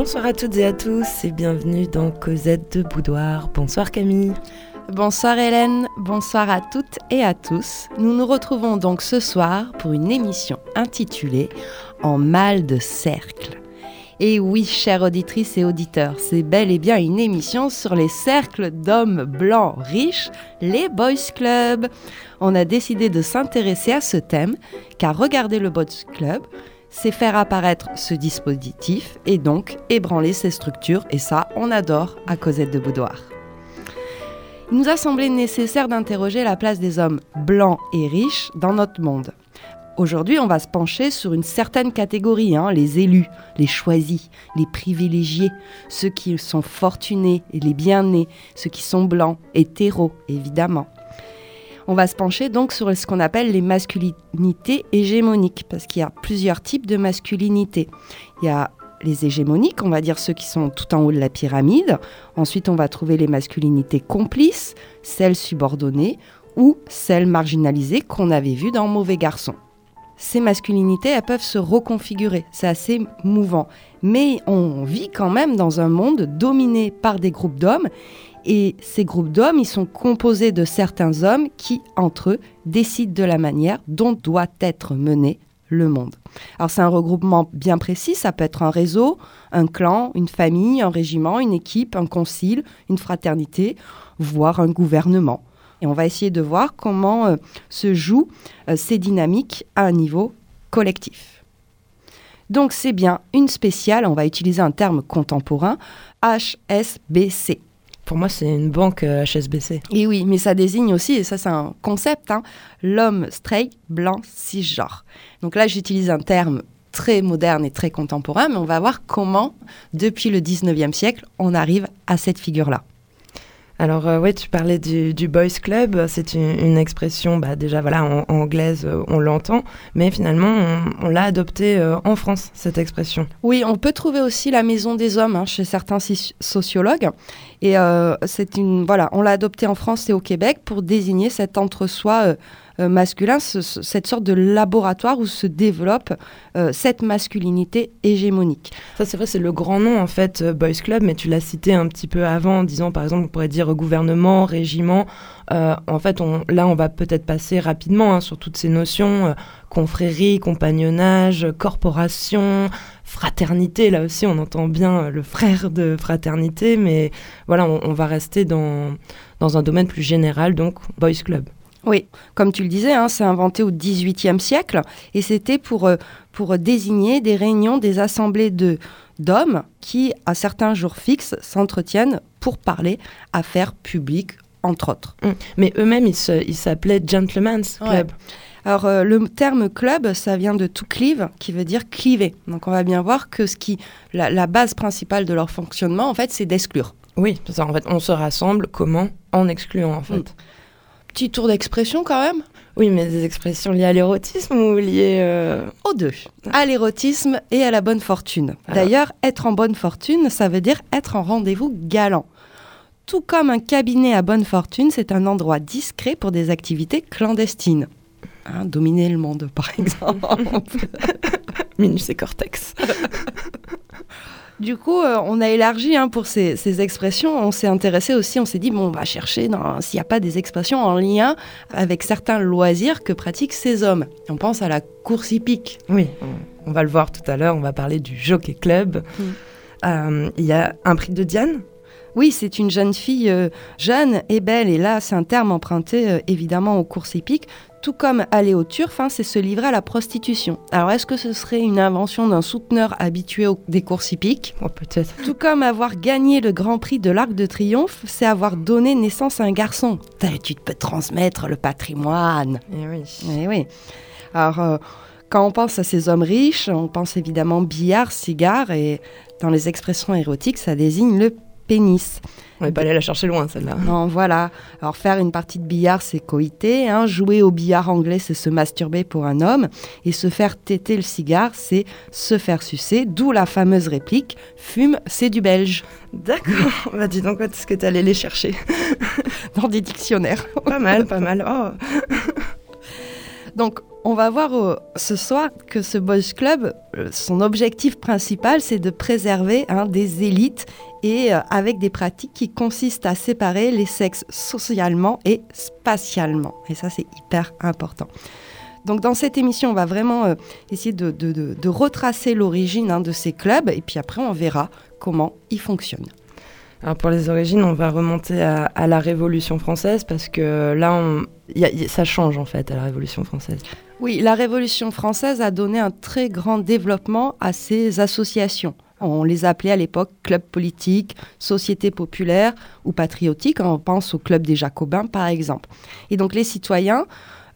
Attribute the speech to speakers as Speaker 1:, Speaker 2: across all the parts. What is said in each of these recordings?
Speaker 1: Bonsoir à toutes et à tous et bienvenue dans Cosette de Boudoir. Bonsoir Camille.
Speaker 2: Bonsoir Hélène, bonsoir à toutes et à tous. Nous nous retrouvons donc ce soir pour une émission intitulée En mal de cercle. Et oui, chères auditrices et auditeurs, c'est bel et bien une émission sur les cercles d'hommes blancs riches, les Boys Club. On a décidé de s'intéresser à ce thème, car regarder le Boys Club, c'est faire apparaître ce dispositif et donc ébranler ses structures, et ça, on adore à Cosette de Boudoir. Il nous a semblé nécessaire d'interroger la place des hommes blancs et riches dans notre monde. Aujourd'hui, on va se pencher sur une certaine catégorie, hein, les élus, les choisis, les privilégiés, ceux qui sont fortunés et les bien-nés, ceux qui sont blancs, hétéros, évidemment. On va se pencher donc sur ce qu'on appelle les masculinités hégémoniques, parce qu'il y a plusieurs types de masculinité. Il y a les hégémoniques, on va dire ceux qui sont tout en haut de la pyramide. Ensuite, on va trouver les masculinités complices, celles subordonnées ou celles marginalisées qu'on avait vues dans Mauvais Garçon ces masculinités, elles peuvent se reconfigurer. C'est assez mouvant. Mais on vit quand même dans un monde dominé par des groupes d'hommes. Et ces groupes d'hommes, ils sont composés de certains hommes qui, entre eux, décident de la manière dont doit être mené le monde. Alors c'est un regroupement bien précis, ça peut être un réseau, un clan, une famille, un régiment, une équipe, un concile, une fraternité, voire un gouvernement. Et on va essayer de voir comment euh, se jouent euh, ces dynamiques à un niveau collectif. Donc c'est bien une spéciale, on va utiliser un terme contemporain, HSBC.
Speaker 1: Pour moi, c'est une banque HSBC.
Speaker 2: Euh, et oui, mais ça désigne aussi, et ça c'est un concept, hein, l'homme straight, blanc, cisgenre. Donc là, j'utilise un terme très moderne et très contemporain, mais on va voir comment, depuis le 19e siècle, on arrive à cette figure-là.
Speaker 1: Alors euh, oui, tu parlais du, boys club, c'est une, expression bah, déjà voilà en, anglaise, euh, on l'entend, mais finalement on, l'a adoptée euh, en France cette expression.
Speaker 2: Oui, on peut trouver aussi la maison des hommes hein, chez certains sociologues, et c'est une voilà, on l'a adoptée en France et au Québec pour désigner cet entre-soi euh, masculin, cette sorte de laboratoire où se développe euh, cette masculinité hégémonique.
Speaker 1: Ça, c'est vrai, c'est le grand nom en fait, euh, Boys Club, mais tu l'as cité un petit peu avant en disant, par exemple, on pourrait dire gouvernement, régiment. en fait, là, on va peut-être passer rapidement hein, sur toutes ces notions confrérie, compagnonnage, corporation, fraternité. Là aussi, on entend bien le frère de fraternité, mais voilà, on, on va rester dans, dans un domaine plus général, donc Boys Club.
Speaker 2: Oui, comme tu le disais, hein, c'est inventé au XVIIIe siècle et c'était pour, euh, pour désigner des réunions, des assemblées de d'hommes qui, à certains jours fixes, s'entretiennent pour parler affaires publiques, entre autres.
Speaker 1: Mmh. Mais eux-mêmes, ils s'appelaient Gentlemen's Club.
Speaker 2: Alors, euh, le terme club, ça vient de to cleave, qui veut dire cliver. Donc, on va bien voir que ce qui, la, base principale de leur fonctionnement, en fait, c'est d'exclure.
Speaker 1: Oui, ça, en fait, on se rassemble comment? En excluant, en fait. Mmh
Speaker 2: petit tour d'expression quand même
Speaker 1: Oui, mais des expressions liées à l'érotisme ou liées... Euh,
Speaker 2: Aux deux? À l'érotisme et à la bonne fortune. D'ailleurs, être en bonne fortune, ça veut dire être en rendez-vous galant. Tout comme un cabinet à bonne fortune, c'est un endroit discret pour des activités clandestines. Hein, dominer le monde, par exemple.
Speaker 1: Minus et cortex.
Speaker 2: Du coup, euh, on a élargi hein, pour ces, expressions. On s'est intéressé aussi, on s'est dit, bon, on va chercher s'il n'y a pas des expressions en lien avec certains loisirs que pratiquent ces hommes. On pense à la course hippique.
Speaker 1: Oui, on, va le voir tout à l'heure, on va parler du Jockey Club. Mm. Euh, il y a un prix de Diane?
Speaker 2: Oui, c'est une jeune fille euh, jeune et belle, et là c'est un terme emprunté évidemment aux courses hippiques tout comme aller au turf, hein, c'est se livrer à la prostitution. Alors, est-ce que ce serait une invention d'un souteneur habitué aux, des courses hippiques?
Speaker 1: Oh, Peut-être.
Speaker 2: Tout comme avoir gagné le Grand Prix de l'Arc de Triomphe, c'est avoir donné naissance à un garçon. Tu peux transmettre le patrimoine.
Speaker 1: Eh oui.
Speaker 2: Eh oui. Alors, euh, quand on pense à ces hommes riches, on pense évidemment billard, cigare, et dans les expressions érotiques, ça désigne le pénis.
Speaker 1: On n'est pas allé la chercher loin, celle-là.
Speaker 2: Non, voilà. Alors, faire une partie de billard, c'est coïter. Hein. Jouer au billard anglais, c'est se masturber pour un homme. Et se faire téter le cigare, c'est se faire sucer. D'où la fameuse réplique Fume, c'est du belge.
Speaker 1: D'accord. bah, dis donc, est-ce que tu allé les chercher
Speaker 2: Dans des dictionnaires.
Speaker 1: pas mal, pas mal. Oh.
Speaker 2: Donc, On va voir euh, ce soir que ce Boys Club, euh, son objectif principal, c'est de préserver hein, des élites et euh, avec des pratiques qui consistent à séparer les sexes socialement et spatialement. Et ça, c'est hyper important. Donc dans cette émission, on va vraiment essayer de, retracer l'origine hein, de ces clubs et puis après, on verra comment ils fonctionnent.
Speaker 1: Alors pour les origines, on va remonter à, la Révolution française parce que là, on, ça change en fait à la Révolution française.
Speaker 2: Oui, la Révolution française a donné un très grand développement à ces associations. On les appelait à l'époque clubs politiques, sociétés populaires ou patriotiques. On pense au club des Jacobins, par exemple. Et donc les citoyens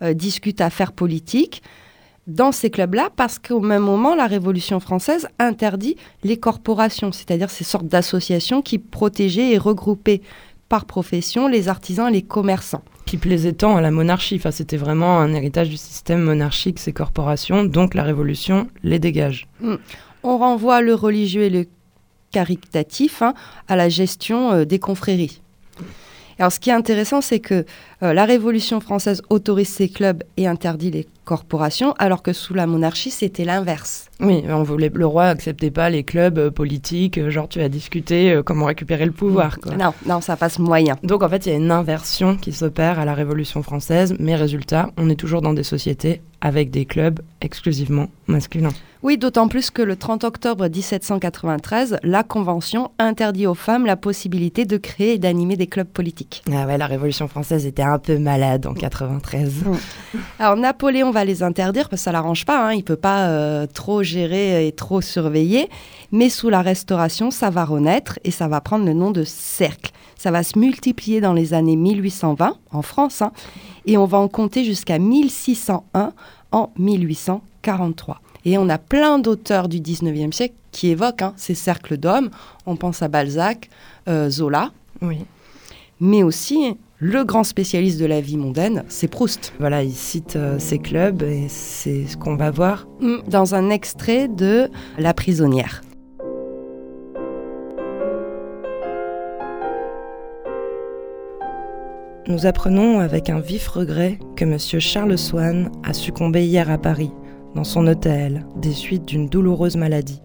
Speaker 2: euh, discutent affaires politiques dans ces clubs-là parce qu'au même moment, la Révolution française interdit les corporations, c'est-à-dire ces sortes d'associations qui protégeaient et regroupaient par profession les artisans et les commerçants
Speaker 1: qui plaisait tant à la monarchie. Enfin, c'était vraiment un héritage du système monarchique, ces corporations. Donc la Révolution les dégage.
Speaker 2: Hmm. On renvoie le religieux et le caritatif hein, à la gestion euh, des confréries. Alors, ce qui est intéressant, c'est que euh, la Révolution française autorise ces clubs et interdit les corporations, alors que sous la monarchie, c'était l'inverse.
Speaker 1: Oui, on voulait, le roi acceptait pas les clubs euh, politiques, genre tu as discuté comment récupérer le pouvoir.
Speaker 2: Non, non, ça passe moyen.
Speaker 1: Donc en fait, il y a une inversion qui s'opère à la Révolution française, mais résultat, on est toujours dans des sociétés avec des clubs exclusivement masculins.
Speaker 2: Oui, d'autant plus que le 30 octobre 1793, la Convention interdit aux femmes la possibilité de créer et d'animer des clubs politiques.
Speaker 1: Ah ouais, la Révolution française était un peu malade en 93.
Speaker 2: Alors Napoléon va les interdire parce que ça l'arrange pas, hein. il peut pas euh, trop gérer et trop surveiller, mais sous la Restauration, ça va renaître et ça va prendre le nom de cercle. Ça va se multiplier dans les années 1820 en France hein, et on va en compter jusqu'à 1601 en 1843. Et on a plein d'auteurs du 19e siècle qui évoquent hein, ces cercles d'hommes. On pense à Balzac, euh, Zola.
Speaker 1: Oui.
Speaker 2: Mais aussi, le grand spécialiste de la vie mondaine, c'est Proust.
Speaker 1: Voilà, il cite euh, ces clubs et c'est ce qu'on va voir.
Speaker 2: Mm, dans un extrait de La prisonnière.
Speaker 1: Nous apprenons avec un vif regret que M. Charles Swann a succombé hier à Paris, dans son hôtel, des suites d'une douloureuse maladie.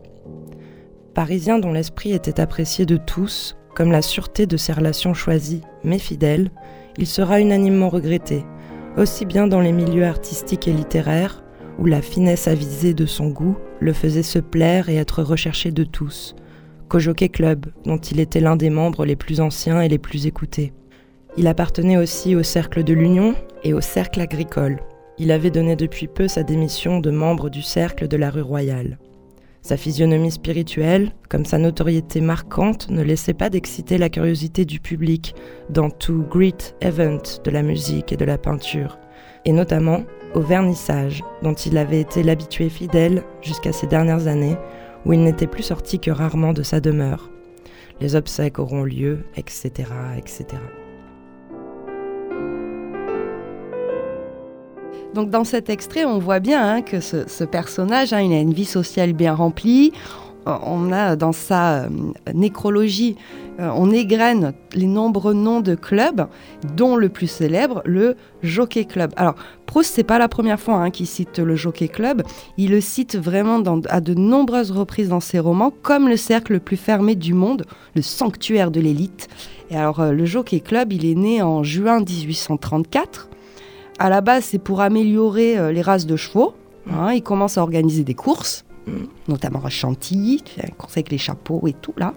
Speaker 1: Parisien dont l'esprit était apprécié de tous, comme la sûreté de ses relations choisies, mais fidèles, il sera unanimement regretté, aussi bien dans les milieux artistiques et littéraires, où la finesse avisée de son goût le faisait se plaire et être recherché de tous, qu'au Jockey Club, dont il était l'un des membres les plus anciens et les plus écoutés. Il appartenait aussi au Cercle de l'Union et au Cercle agricole. Il avait donné depuis peu sa démission de membre du Cercle de la rue Royale. Sa physionomie spirituelle, comme sa notoriété marquante, ne laissait pas d'exciter la curiosité du public dans tout great event de la musique et de la peinture, et notamment au vernissage, dont il avait été l'habitué fidèle jusqu'à ces dernières années, où il n'était plus sorti que rarement de sa demeure. Les obsèques auront lieu, etc., etc.
Speaker 2: Donc dans cet extrait, on voit bien hein, que ce, personnage, hein, il a une vie sociale bien remplie. Euh, on a dans sa euh, nécrologie, euh, on égrène les nombreux noms de clubs, dont le plus célèbre, le Jockey Club. Alors, Proust, c'est pas la première fois hein, qu'il cite le Jockey Club. Il le cite vraiment à de nombreuses reprises dans ses romans, comme le cercle le plus fermé du monde, le sanctuaire de l'élite. Et alors, le Jockey Club, il est né en juin 1834 à la base, c'est pour améliorer euh, les races de chevaux. Hein. ils commencent à organiser des courses, notamment à Chantilly, un course avec les chapeaux et tout là.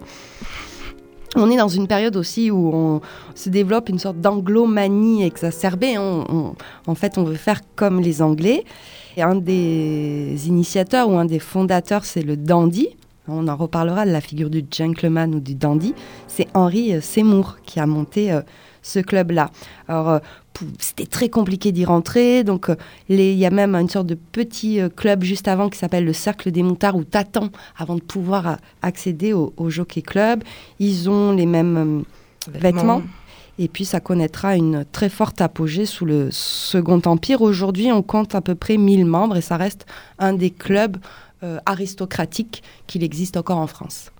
Speaker 2: On est dans une période aussi où on se développe une sorte d'anglomanie exacerbée. en fait, on veut faire comme les Anglais. Et un des initiateurs ou un des fondateurs, c'est le dandy. On en reparlera de la figure du gentleman ou du dandy. C'est Henri Seymour qui a monté euh, ce club-là. Alors, euh, c'était très compliqué d'y rentrer. Donc, euh, il y a même une sorte de petit euh, club juste avant qui s'appelle le Cercle des Montards où t'attends avant de pouvoir accéder au, Jockey Club. Ils ont les mêmes vêtements. Et puis, ça connaîtra une très forte apogée sous le Second Empire. Aujourd'hui, on compte à peu près 1000 membres et ça reste un des clubs aristocratiques qu'il existe encore en France.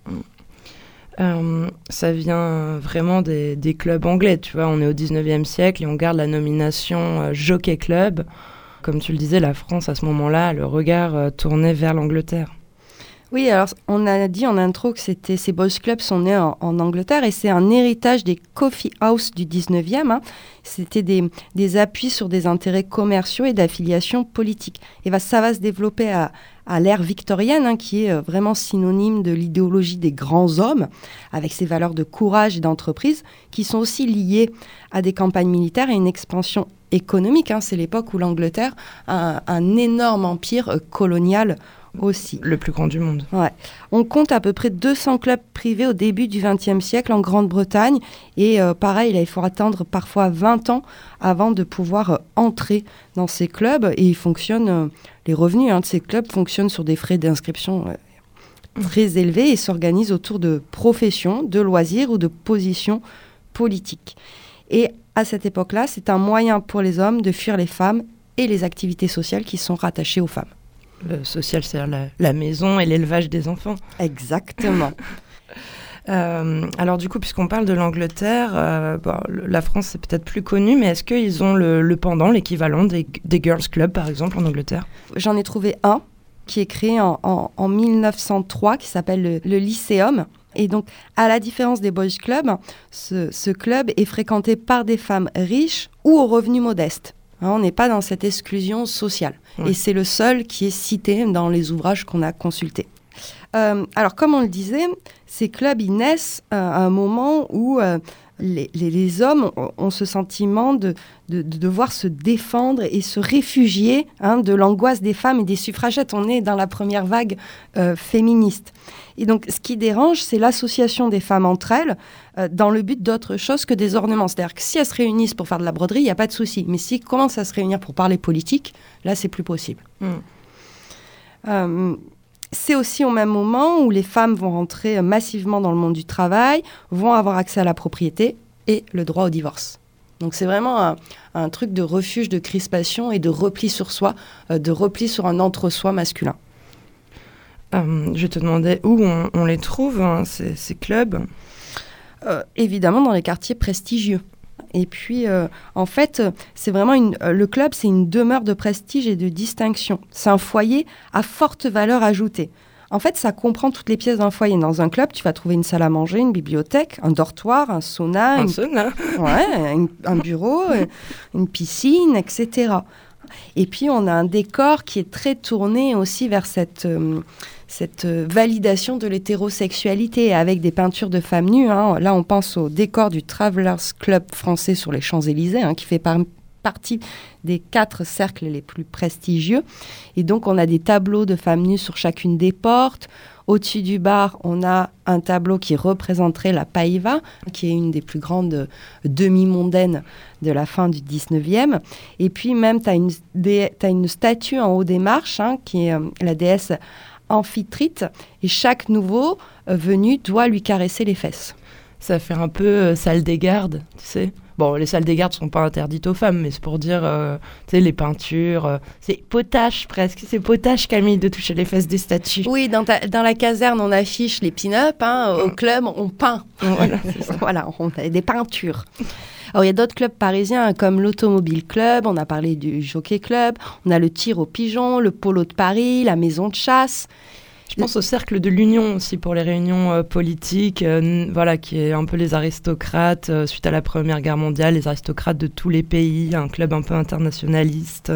Speaker 1: Euh, ça vient vraiment des, clubs anglais, tu vois. On est au 19e siècle et on garde la nomination euh, Jockey Club. comme tu le disais, la France à ce moment-là, le regard tournait vers l'Angleterre.
Speaker 2: Oui, alors on a dit en intro que c'était ces boys clubs sont nés en, Angleterre et c'est un héritage des coffee house du 19e. Hein. C'était des, appuis sur des intérêts commerciaux et d'affiliation politique. Et va, ça va se développer à, à l'ère victorienne, hein, qui est euh, vraiment synonyme de l'idéologie des grands hommes, avec ses valeurs de courage et d'entreprise, qui sont aussi liées à des campagnes militaires et une expansion économique. Hein. C'est l'époque où l'Angleterre a un, énorme empire euh, colonial aussi.
Speaker 1: Le plus grand du monde.
Speaker 2: Ouais. On compte à peu près 200 clubs privés au début du XXe siècle en Grande-Bretagne. Et euh, pareil, il faut attendre parfois 20 ans avant de pouvoir euh, entrer dans ces clubs. Et ils fonctionnent, euh, les revenus hein, de ces clubs fonctionnent sur des frais d'inscription très élevés et s'organisent autour de professions, de loisirs ou de positions politiques. Et à cette époque-là, c'est un moyen pour les hommes de fuir les femmes et les activités sociales qui sont rattachées aux femmes.
Speaker 1: Le social, c'est la, la, maison et l'élevage des enfants.
Speaker 2: Exactement.
Speaker 1: Euh, alors du coup, puisqu'on parle de l'Angleterre, euh, la France c'est peut-être plus connu, mais est-ce qu'ils ont le, pendant, l'équivalent des, Girls Club par exemple en Angleterre?
Speaker 2: J'en ai trouvé un qui est créé en, en, 1903 qui s'appelle le, Lycéum. Et donc, à la différence des Boys Club, ce, ce club est fréquenté par des femmes riches ou aux revenus modestes. Hein, on n'est pas dans cette exclusion sociale. Et c'est le seul qui est cité dans les ouvrages qu'on a consultés. Euh, alors, comme on le disait, ces clubs, ils naissent euh, à un moment où euh, les, hommes ont, ce sentiment de, devoir se défendre et se réfugier hein, de l'angoisse des femmes et des suffragettes. On est dans la première vague féministe. Et donc, ce qui dérange, c'est l'association des femmes entre elles dans le but d'autre chose que des ornements. C'est-à-dire que si elles se réunissent pour faire de la broderie, il n'y a pas de souci. Mais si elles commencent à se réunir pour parler politique, là, c'est plus possible. Hmm c'est aussi au même moment où les femmes vont rentrer massivement dans le monde du travail, vont avoir accès à la propriété et le droit au divorce. Donc c'est vraiment un, truc de refuge, de crispation et de repli sur soi, euh, de repli sur un entre-soi masculin.
Speaker 1: Euh, je te demandais où on, les trouve, hein, ces, clubs?
Speaker 2: Euh, Évidemment dans les quartiers prestigieux. Et puis, euh, en fait, c'est vraiment une, euh, le club, c'est une demeure de prestige et de distinction. C'est un foyer à forte valeur ajoutée. En fait, ça comprend toutes les pièces d'un foyer. Dans un club, tu vas trouver une salle à manger, une bibliothèque, un dortoir, un sauna,
Speaker 1: un, sauna.
Speaker 2: Ouais, un bureau, euh, une piscine, etc. Et puis, on a un décor qui est très tourné aussi vers cette, cette euh, validation de l'hétérosexualité avec des peintures de femmes nues. Hein. Là, on pense au décor du Travelers Club français sur les Champs-Élysées, hein, qui fait partie des quatre cercles les plus prestigieux. Et donc, on a des tableaux de femmes nues sur chacune des portes. Au-dessus du bar, on a un tableau qui représenterait la Païva, qui est une des plus grandes demi-mondaines de la fin du 19e. Et puis même, tu as, as, une statue en haut des marches, hein, qui est euh, la déesse amphitrite et chaque nouveau euh, venu doit lui caresser les fesses.
Speaker 1: Ça fait un peu euh, salle des gardes, tu sais. Bon, les salles des gardes sont pas interdites aux femmes, mais c'est pour dire, euh, tu sais, les peintures. c'est potache presque. C'est potache, Camille, de toucher les fesses des statues.
Speaker 2: Oui, dans, dans la caserne, on affiche les pin-up. Hein, au club, on peint. Voilà, voilà on a des peintures. Alors, il y a d'autres clubs parisiens comme l'Automobile Club, on a parlé du Jockey Club, on a le tir au pigeon, le Polo de Paris, la Maison de chasse.
Speaker 1: Je pense au cercle de l'Union aussi pour les réunions euh, politiques, euh, voilà, qui est un peu les aristocrates euh, suite à la Première Guerre mondiale, les aristocrates de tous les pays, un club un peu internationaliste.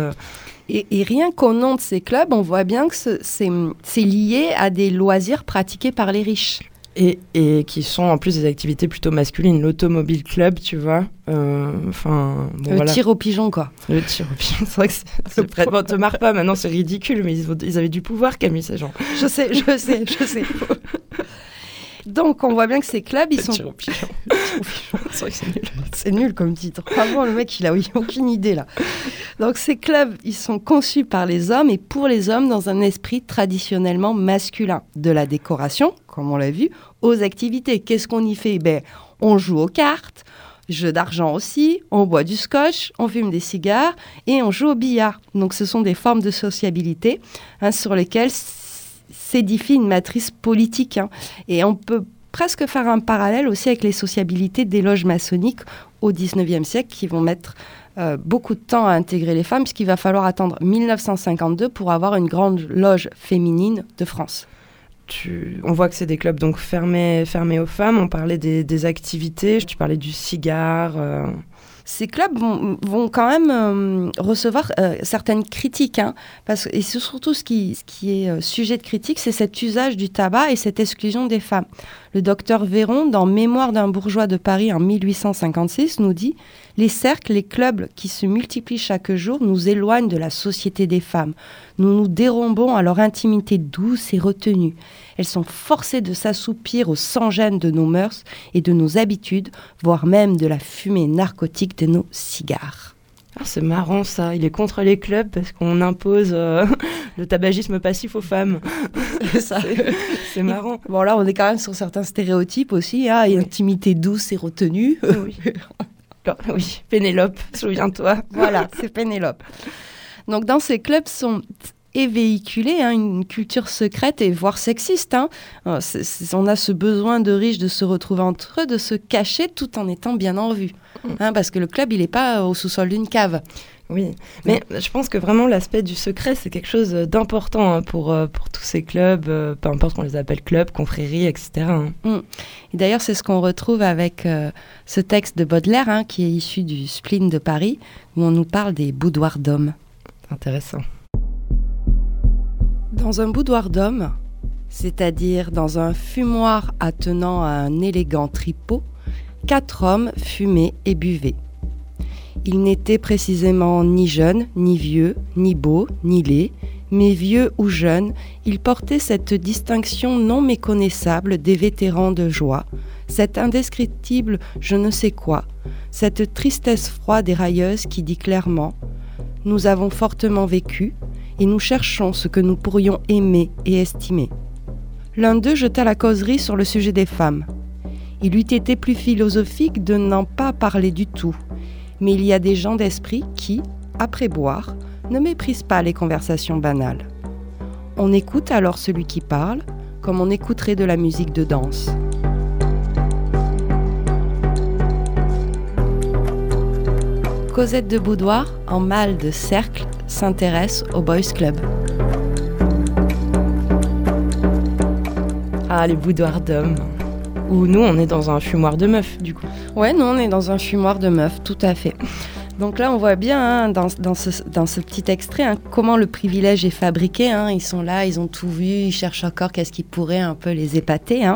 Speaker 2: Et, et rien qu'au nom de ces clubs, on voit bien que c'est lié à des loisirs pratiqués par les riches
Speaker 1: et, et, qui sont en plus des activités plutôt masculines. L'automobile club, tu vois. Euh, enfin,
Speaker 2: le tir au pigeon, quoi.
Speaker 1: Le tir au pigeon, c'est vrai que c'est. Bon, te marre pas, maintenant c'est ridicule, mais ils, ils, avaient du pouvoir, Camille, ces gens.
Speaker 2: Je sais, je sais, je sais. Donc, on voit bien que ces clubs, ils sont.
Speaker 1: Tir au pigeon. c'est vrai que c'est nul.
Speaker 2: C'est nul comme titre. Vraiment, le mec, il a aucune idée là. Donc, ces clubs, ils sont conçus par les hommes et pour les hommes dans un esprit traditionnellement masculin. De la décoration, comme on l'a vu, aux activités. Qu'est-ce qu'on y fait? Ben, On joue aux cartes, jeu d'argent aussi, on boit du scotch, on fume des cigares et on joue au billard. Donc ce sont des formes de sociabilité hein, sur lesquelles s'édifie une matrice politique. Hein. Et on peut presque faire un parallèle aussi avec les sociabilités des loges maçonniques au 19e siècle qui vont mettre euh, beaucoup de temps à intégrer les femmes, puisqu'il va falloir attendre 1952 pour avoir une grande loge féminine de France.
Speaker 1: on voit que c'est des clubs donc fermés, fermés aux femmes. On parlait des, activités, tu parlais du cigare. Euh,
Speaker 2: ces clubs vont, quand même euh, recevoir euh, certaines critiques. Hein, parce, et surtout, ce qui, est euh, sujet de critique, c'est cet usage du tabac et cette exclusion des femmes. Le docteur Véron, dans Mémoire d'un bourgeois de Paris en 1856, nous dit Les cercles, les clubs qui se multiplient chaque jour nous éloignent de la société des femmes. Nous nous dérombons à leur intimité douce et retenue. Elles sont forcées de s'assoupir au sans-gêne de nos mœurs et de nos habitudes, voire même de la fumée narcotique de nos cigares.
Speaker 1: Ah, c'est marrant ça, il est contre les clubs parce qu'on impose euh, le tabagisme passif aux femmes. c'est marrant.
Speaker 2: Bon là on est quand même sur certains stéréotypes aussi, hein, intimité douce et retenue.
Speaker 1: oui. oui, Pénélope, souviens-toi.
Speaker 2: Voilà, c'est Pénélope. Donc dans ces clubs sont et véhiculer hein, une culture secrète et voire sexiste. Hein. Euh, on a ce besoin de riches de se retrouver entre eux, de se cacher tout en étant bien en vue. Mm. Hein, parce que le club, il n'est pas au sous-sol d'une cave.
Speaker 1: Oui, mais je pense que vraiment l'aspect du secret, c'est quelque chose d'important pour, euh, pour tous ces clubs, euh, peu importe qu'on les appelle clubs, confréries, etc.
Speaker 2: Mm. Et d'ailleurs, c'est ce qu'on retrouve avec ce texte de Baudelaire, qui est issu du spleen de Paris, où on nous parle des boudoirs d'hommes.
Speaker 1: Intéressant.
Speaker 2: Dans un boudoir d'homme, c'est-à-dire dans un fumoir attenant à un élégant tripot, quatre hommes fumaient et buvaient. Ils n'étaient précisément ni jeunes, ni vieux, ni beaux, ni laids, mais vieux ou jeunes, ils portaient cette distinction non méconnaissable des vétérans de joie, cette indescriptible je ne sais quoi, cette tristesse froide et railleuse qui dit clairement Nous avons fortement vécu, et nous cherchons ce que nous pourrions aimer et estimer. L'un d'eux jeta la causerie sur le sujet des femmes. Il eût été plus philosophique de n'en pas parler du tout, mais il y a des gens d'esprit qui, après boire, ne méprisent pas les conversations banales. On écoute alors celui qui parle, comme on écouterait de la musique de danse. Cosette de Boudoir, en mal de cercle, s'intéresse au Boys Club.
Speaker 1: Ah, les boudoirs d'hommes. Ou nous, on est dans un fumoir de meufs, du coup.
Speaker 2: Ouais, nous, on est dans un fumoir de meufs, tout à fait. Donc là, on voit bien hein, dans, ce, petit extrait hein, comment le privilège est fabriqué. Hein. Ils sont là, ils ont tout vu, ils cherchent encore qu'est-ce qui pourrait un peu les épater.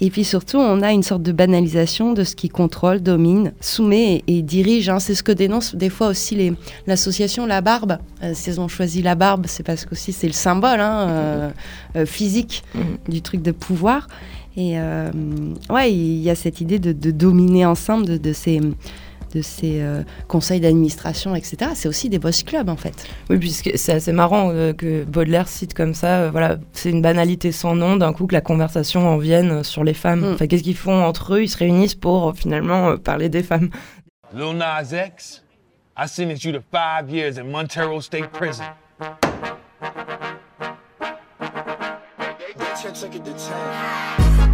Speaker 2: Et puis surtout, on a une sorte de banalisation de ce qui contrôle, domine, soumet et, dirige. C'est ce que dénonce des fois aussi l'association La Barbe. Euh, S'ils ont choisi la barbe, c'est parce que c'est le symbole euh, euh, physique mm. du truc de pouvoir. Et ouais, il y a cette idée de, dominer ensemble de ces de ces euh, conseils d'administration, etc. C'est aussi des boss clubs, en fait.
Speaker 1: Oui, puisque c'est assez marrant euh, que Baudelaire cite comme ça. Euh, voilà, c'est une banalité sans nom. D'un coup, que la conversation en vienne sur les femmes. Mm. Enfin, qu'est-ce qu'ils font entre eux? Ils se réunissent pour finalement parler des femmes. Lil Nas X, I sentenced you to five years in Montero State Prison.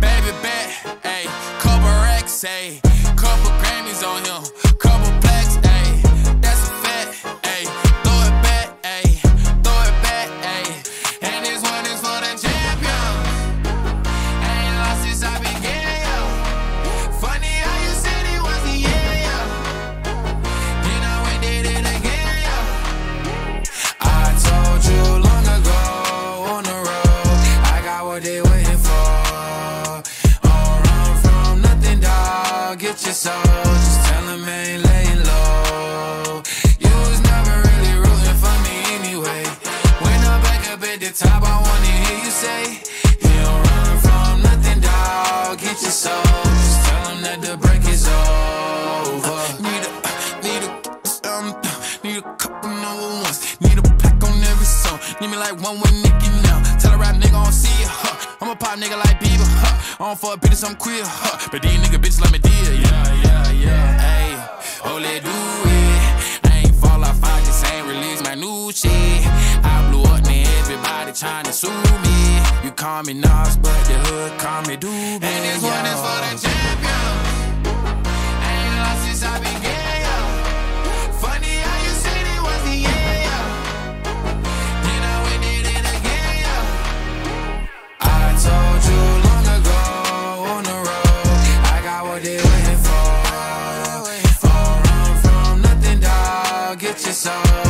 Speaker 1: Baby, bet, hey, couple racks, hey, couple Grammys on him. I'm queer. Huh. But these nigga bitches let me deal. Yeah, yeah, yeah. Hey, oh, let do it. I ain't fall off, I just ain't release my new shit. I blew up, man, everybody trying to sue me. You call me Nas, but the hood call me Doobie. And this one is for the your soul.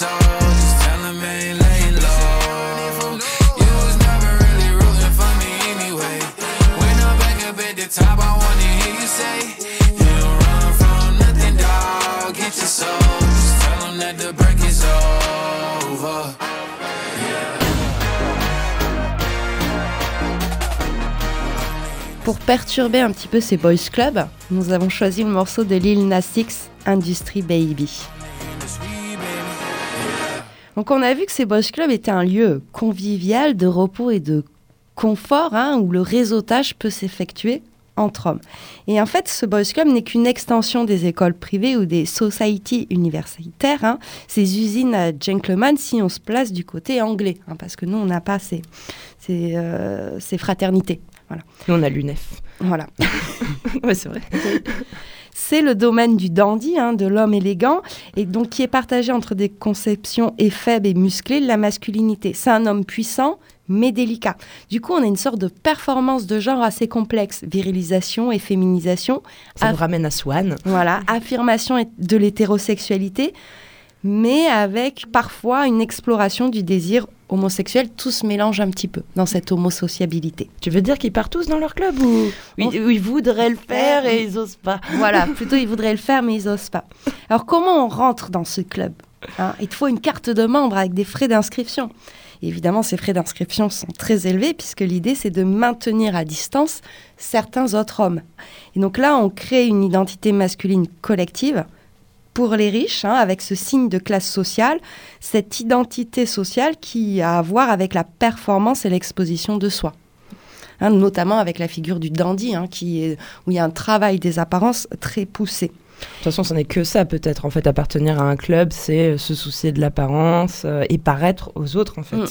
Speaker 3: Dog. Get your soul, just tell them ain't laying low. You was never really rooting for me anyway. When I'm back up at the top, I wanna hear you say, You don't run from nothing, dog. Get your soul, just tell them that the break is over.
Speaker 2: Pour perturber un petit peu ces boys clubs, nous avons choisi le morceau de Lil Nas X, Industry Baby. Donc on a vu que ces boys clubs étaient un lieu convivial de repos et de confort, hein, où le réseautage peut s'effectuer entre hommes. Et en fait, ce boys club n'est qu'une extension des écoles privées ou des societies universitaires, hein, ces usines à gentlemen si on se place du côté anglais, hein, parce que nous, on n'a pas ces, ces, euh, ces fraternités. Voilà.
Speaker 1: Nous, on a l'UNEF.
Speaker 2: Voilà.
Speaker 1: ouais, c'est vrai.
Speaker 2: C'est le domaine du dandy, hein, de l'homme élégant, et donc qui est partagé entre des conceptions et faibles et musclées de la masculinité. C'est un homme puissant, mais délicat. Du coup, on a une sorte de performance de genre assez complexe, virilisation et féminisation.
Speaker 1: Ça nous ramène à Swan.
Speaker 2: Voilà, affirmation de l'hétérosexualité, mais avec parfois une exploration du désir homosexuel. Tout se mélange un petit peu dans cette homosociabilité.
Speaker 1: Tu veux dire qu'ils partent tous dans leur club ou
Speaker 2: On-
Speaker 1: ils, ou ils voudraient le faire et ils osent pas?
Speaker 2: Voilà, plutôt ils voudraient le faire, mais ils osent pas. Alors comment on rentre dans ce club hein? Il te faut une carte de membre avec des frais d'inscription. Évidemment, ces frais d'inscription sont très élevés puisque l'idée, c'est de maintenir à distance certains autres hommes. Et donc là, on crée une identité masculine collective pour les riches, hein, avec ce signe de classe sociale, cette identité sociale qui a à voir avec la performance et l'exposition de soi. Hein, notamment avec la figure du dandy, hein, qui est, où il y a un travail des apparences très poussé.
Speaker 1: De toute façon, ce n'est que ça, peut-être. En fait, appartenir à un club, c'est euh, se soucier de l'apparence euh, et paraître aux autres, en fait.
Speaker 2: Mm.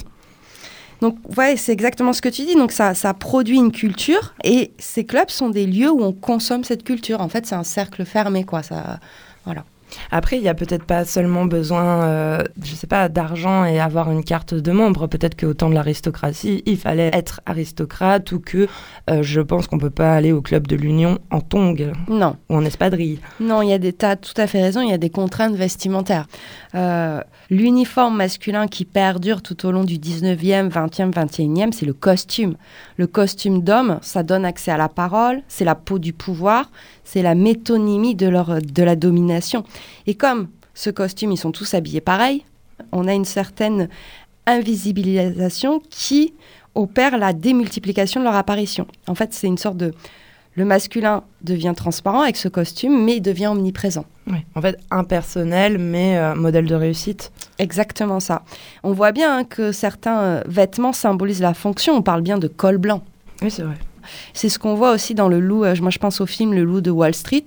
Speaker 2: Donc, ouais, c'est exactement ce que tu dis. Donc, ça, ça produit une culture et ces clubs sont des lieux où on consomme cette culture. En fait, c'est un cercle fermé, quoi. Ça, voilà.
Speaker 1: Après, il y a peut-être pas seulement besoin, euh, je sais pas, d'argent et avoir une carte de membre. Peut-être qu'au temps de l'aristocratie, il fallait être aristocrate ou que euh, je pense qu'on peut pas aller au club de l'Union en tongs
Speaker 2: Non,
Speaker 1: ou en espadrille.
Speaker 2: non, il y a des tas, tout à fait raison, il y a des contraintes vestimentaires. Euh, L'uniforme masculin qui perdure tout au long du 19e, 20e, 21e, c'est le costume. Le costume d'homme, ça donne accès à la parole, c'est la peau du pouvoir, c'est la métonymie de, leur, de la domination. Et comme ce costume, ils sont tous habillés pareil, on a une certaine invisibilisation qui opère la démultiplication de leur apparition. En fait, c'est une sorte de... Le masculin devient transparent avec ce costume, mais il devient omniprésent.
Speaker 1: Ouais. En fait, impersonnel, mais euh, modèle de réussite.
Speaker 2: Exactement ça. On voit bien hein, que certains euh, vêtements symbolisent la fonction. On parle bien de col blanc.
Speaker 1: Oui, c'est vrai.
Speaker 2: C'est ce qu'on voit aussi dans le loup. euh, moi, je pense au film Le loup de Wall Street,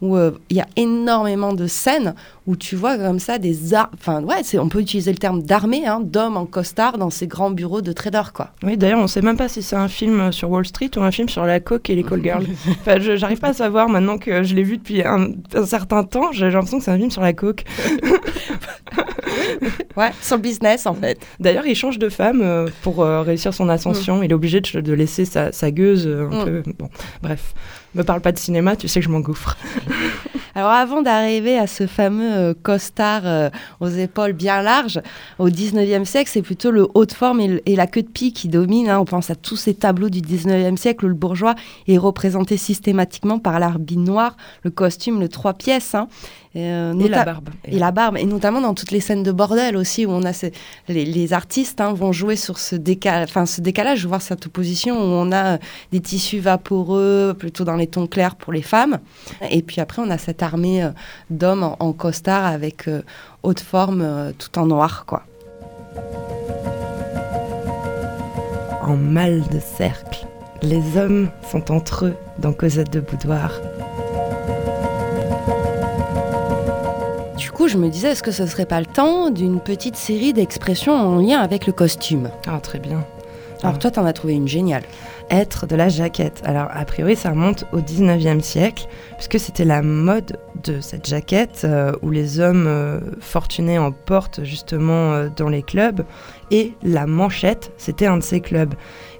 Speaker 2: où euh, il y a énormément de scènes où tu vois comme ça des Enfin, ouais, c'est- on peut utiliser le terme d'armée, hein, d'hommes en costard dans ces grands bureaux de traders, quoi.
Speaker 1: Oui, d'ailleurs, on sait même pas si c'est un film sur Wall Street ou un film sur la coke et les call girls. enfin, j'arrive pas à savoir maintenant que je l'ai vu depuis un, un certain temps. J'ai l'impression que c'est un film sur la coke.
Speaker 2: Ouais, sur le business, en fait.
Speaker 1: D'ailleurs, il change de femme euh, pour euh, réussir son ascension. Il est obligé de, de laisser sa, sa gueuse euh, un
Speaker 2: Mm.
Speaker 1: peu. Bon, bref. Me parle pas de cinéma, tu sais que je m'engouffre.
Speaker 2: Alors avant d'arriver à ce fameux euh, costard euh, aux épaules bien larges, au 19e siècle, c'est plutôt le haut de forme et, la queue de pie qui domine. hein. On pense à tous ces tableaux du 19e siècle où le bourgeois est représenté systématiquement par l'habit noir, le costume, le trois pièces. hein. Euh,
Speaker 1: Et la barbe.
Speaker 2: et la barbe, et notamment dans toutes les scènes de bordel aussi, où on a ces- les, les artistes hein, vont jouer sur ce, décal, enfin, ce décalage, voir cette opposition où on a euh, des tissus vaporeux, plutôt dans les tons clairs pour les femmes, et puis après on a cette armée euh, d'hommes en, en costard avec euh, haute forme, euh, tout en noir, quoi.
Speaker 1: En mal de cercle. Les hommes sont entre eux dans Cosette de Boudoir.
Speaker 2: Coup, je me disais, est-ce que ce serait pas le temps d'une petite série d'expressions en lien avec le costume?
Speaker 1: Ah, très bien.
Speaker 2: Alors
Speaker 1: Ah.
Speaker 2: toi, t'en as trouvé une géniale.
Speaker 1: Être de la jaquette. Alors, a priori, ça remonte au 19e siècle, puisque c'était la mode de cette jaquette euh, où les hommes euh, fortunés en portent justement euh, dans les clubs. Et la manchette, c'était un de ces clubs.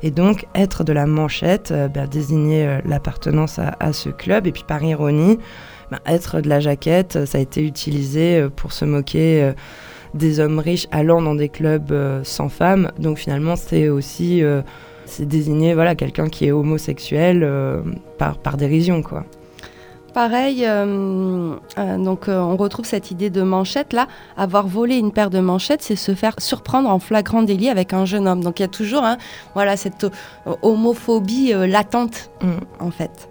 Speaker 1: Et donc, être de la manchette ben, désignait l'appartenance à, à ce club. Et puis, par ironie, ben, être de la jaquette, euh, ça a été utilisé euh, pour se moquer. euh, des hommes riches allant dans des clubs sans femmes. Donc finalement, c'est aussi c'est désigner voilà quelqu'un qui est homosexuel euh, par par dérision quoi.
Speaker 2: Pareil, euh, euh, donc on retrouve cette idée de manchette là. Avoir volé une paire de manchettes, c'est se faire surprendre en flagrant délit avec un jeune homme. Donc il y a toujours hein, voilà, cette homophobie latente
Speaker 1: Mm.
Speaker 2: en fait.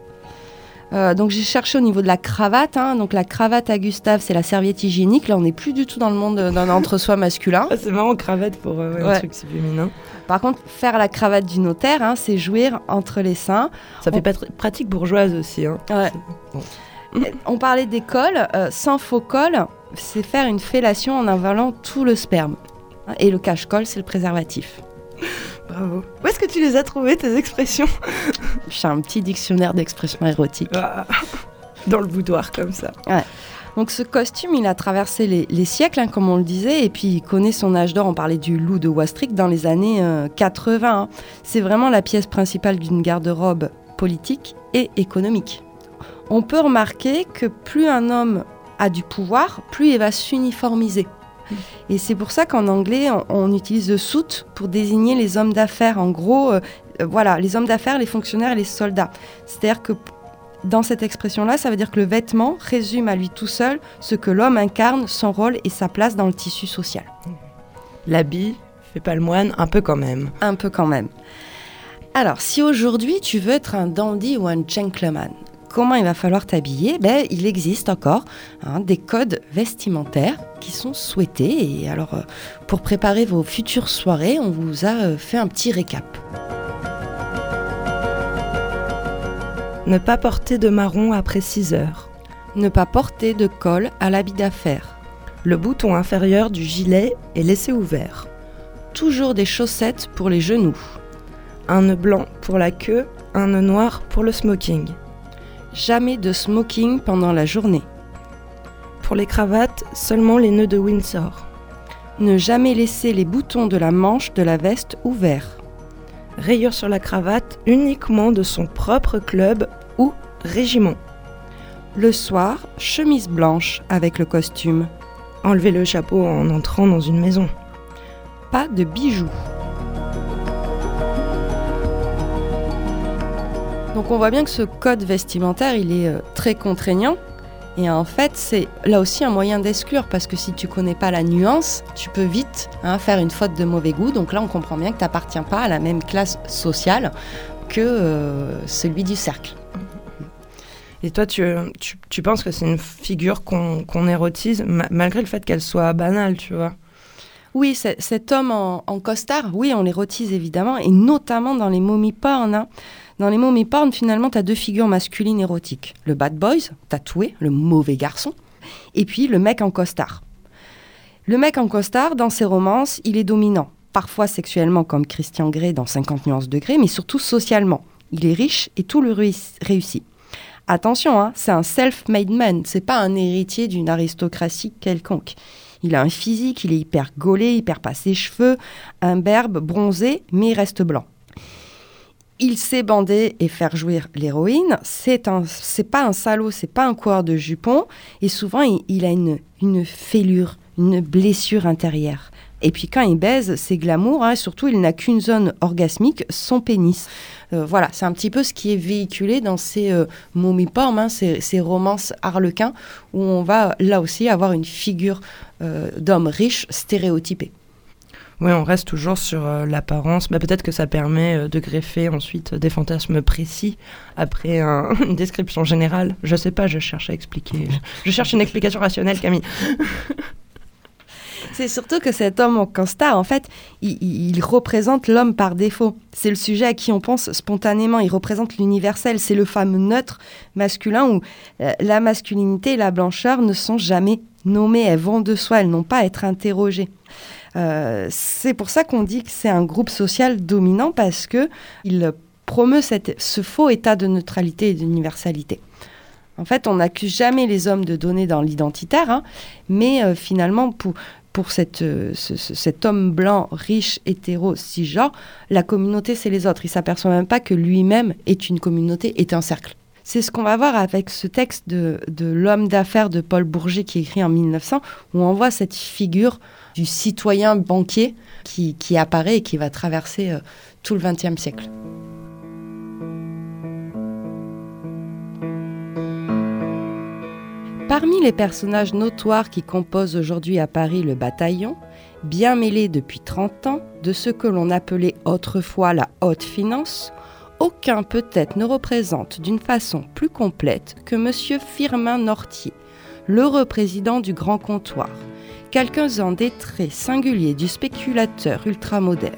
Speaker 2: Euh, donc j'ai cherché au niveau de la cravate. hein. donc la cravate à Gustave, c'est la serviette hygiénique. Là, on n'est plus du tout dans le monde euh, d'un entre-soi masculin.
Speaker 1: Ah, c'est marrant cravate pour euh, ouais, un truc féminin.
Speaker 2: Par contre, faire la cravate du notaire, hein, c'est jouir entre les seins.
Speaker 1: Ça fait pas pratique bourgeoise aussi hein.
Speaker 2: Ouais.
Speaker 1: Bon.
Speaker 2: On parlait des cols. euh, sans faux col, c'est faire une fellation en avalant tout le sperme. Et le cache-col, c'est le préservatif.
Speaker 1: Bravo. Où est-ce que tu les as trouvées tes expressions
Speaker 2: J'ai un petit dictionnaire d'expressions érotiques.
Speaker 1: Ah, Dans le boudoir comme ça.
Speaker 2: Donc ce costume, il a traversé les, les siècles, hein, comme on le disait, et puis il connaît son âge d'or. On parlait du loup de Wastrick dans les années euh, 80. hein. C'est vraiment la pièce principale d'une garde-robe politique et économique. On peut remarquer que plus un homme a du pouvoir, plus il va s'uniformiser. Et c'est pour ça qu'en anglais, on, on utilise le suit pour désigner les hommes d'affaires. En gros, euh, euh, voilà, les hommes d'affaires, les fonctionnaires et les soldats. C'est-à-dire que dans cette expression-là, ça veut dire que le vêtement résume à lui tout seul ce que l'homme incarne, son rôle et sa place dans le tissu social.
Speaker 1: L'habit fait pas le moine, un peu quand même.
Speaker 2: Un peu quand même. Alors, si aujourd'hui tu veux être un dandy ou un gentleman, comment il va falloir t'habiller ben, Il existe encore hein, des codes vestimentaires qui sont souhaités. Et alors, euh, pour préparer vos futures soirées, on vous a euh, fait un petit récap.
Speaker 1: Ne pas porter de marron après 6 heures.
Speaker 2: Ne pas porter de col à l'habit d'affaires.
Speaker 1: Le bouton inférieur du gilet est laissé ouvert.
Speaker 2: Toujours des chaussettes pour les genoux.
Speaker 1: Un nœud blanc pour la queue, un nœud noir pour le smoking.
Speaker 2: Jamais de smoking pendant la journée.
Speaker 1: Pour les cravates, seulement les nœuds de Windsor.
Speaker 2: Ne jamais laisser les boutons de la manche de la veste ouverts.
Speaker 1: Rayure sur la cravate uniquement de son propre club ou régiment.
Speaker 2: Le soir, chemise blanche avec le costume.
Speaker 1: Enlever le chapeau en entrant dans une maison.
Speaker 2: Pas de bijoux. Donc on voit bien que ce code vestimentaire, il est euh, très contraignant. Et en fait, c'est là aussi un moyen d'exclure parce que si tu connais pas la nuance, tu peux vite hein, faire une faute de mauvais goût. Donc là, on comprend bien que tu n'appartiens pas à la même classe sociale que euh, celui du cercle.
Speaker 1: Et toi, tu, tu, tu penses que c'est une figure qu'on qu'on érotise, ma- malgré le fait qu'elle soit banale, tu vois?
Speaker 2: Oui, c'est- cet homme en, en costard, oui, on l'érotise évidemment, et notamment dans les mommy porn. hein. Dans les mommy porn, finalement, tu as deux figures masculines érotiques. Le bad boys, tatoué, le mauvais garçon, et puis le mec en costard. Le mec en costard, dans ses romances, il est dominant, parfois sexuellement comme Christian Grey dans 50 nuances de Grey, mais surtout socialement. Il est riche et tout le réuss- réussit. Attention, hein, c'est un self-made man, c'est pas un héritier d'une aristocratie quelconque. Il a un physique, il est hyper gaulé, il perd pas ses cheveux, imberbe, bronzé, mais il reste blanc. Il sait bander et faire jouir l'héroïne. C'est un, c'est pas un salaud, c'est pas un coureur de jupons. Et souvent, il, a une, une fêlure, une blessure intérieure. Et puis quand il baise, c'est glamour. Hein, surtout, il n'a qu'une zone orgasmique, son pénis. Euh, voilà, c'est un petit peu ce qui est véhiculé dans ces euh, hein, ces, ces, romances harlequins, où on va là aussi avoir une figure euh, d'homme riche stéréotypé.
Speaker 1: Oui, on reste toujours sur euh, l'apparence. mais Peut-être que ça permet de greffer ensuite des fantasmes précis après une description générale. Je sais pas, je cherche à expliquer. Je cherche une explication rationnelle, Camille.
Speaker 2: C'est surtout que cet homme en costard, en fait, il, représente l'homme par défaut. C'est le sujet à qui on pense spontanément. Il représente l'universel. C'est le fameux neutre masculin où euh, la masculinité et la blancheur ne sont jamais nommées. Elles vont de soi. Elles n'ont pas à être interrogées. Euh, c'est pour ça qu'on dit que c'est un groupe social dominant parce que il promeut ce faux état de neutralité et d'universalité. En fait, on n'accuse jamais les hommes de donner dans l'identitaire, hein, mais euh, finalement, pour, euh, cet homme blanc, riche, hétéro, cisgenre, la communauté, c'est les autres. Il s'aperçoit même pas que lui-même est une communauté, est un cercle. C'est ce qu'on va voir avec ce texte de, L'homme d'affaires de Paul Bourget qui est écrit en 1900, où on voit cette figure du citoyen banquier qui, apparaît et qui va traverser euh, tout le XXe siècle. Parmi les personnages notoires qui composent aujourd'hui à Paris le bataillon, bien mêlés depuis 30 ans de ce que l'on appelait autrefois la haute finance, aucun peut-être ne représente d'une façon plus complète que M. Firmin Nortier, l'heureux président du Grand Comptoir, quelques-uns des traits singuliers du spéculateur ultramoderne.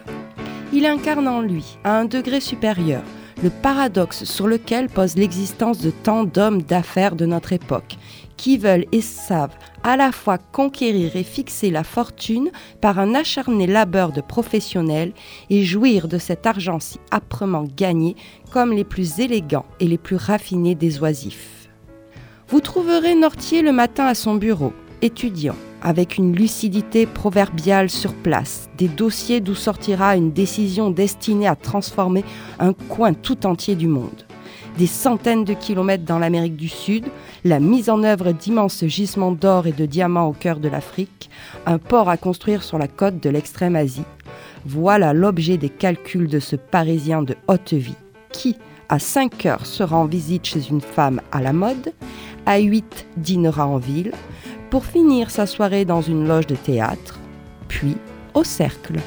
Speaker 2: Il incarne en lui, à un degré supérieur, le paradoxe sur lequel pose l'existence de tant d'hommes d'affaires de notre époque, qui veulent et savent à la fois conquérir et fixer la fortune par un acharné labeur de professionnels et jouir de cet argent si âprement gagné comme les plus élégants et les plus raffinés des oisifs. Vous trouverez Nortier le matin à son bureau, étudiant, avec une lucidité proverbiale sur place, des dossiers d'où sortira une décision destinée à transformer un coin tout entier du monde des centaines de kilomètres dans l'Amérique du Sud, la mise en œuvre d'immenses gisements d'or et de diamants au cœur de l'Afrique, un port à construire sur la côte de l'extrême Asie. Voilà l'objet des calculs de ce Parisien de haute vie qui, à 5 heures, sera en visite chez une femme à la mode, à 8 dînera en ville, pour finir sa soirée dans une loge de théâtre, puis au cercle.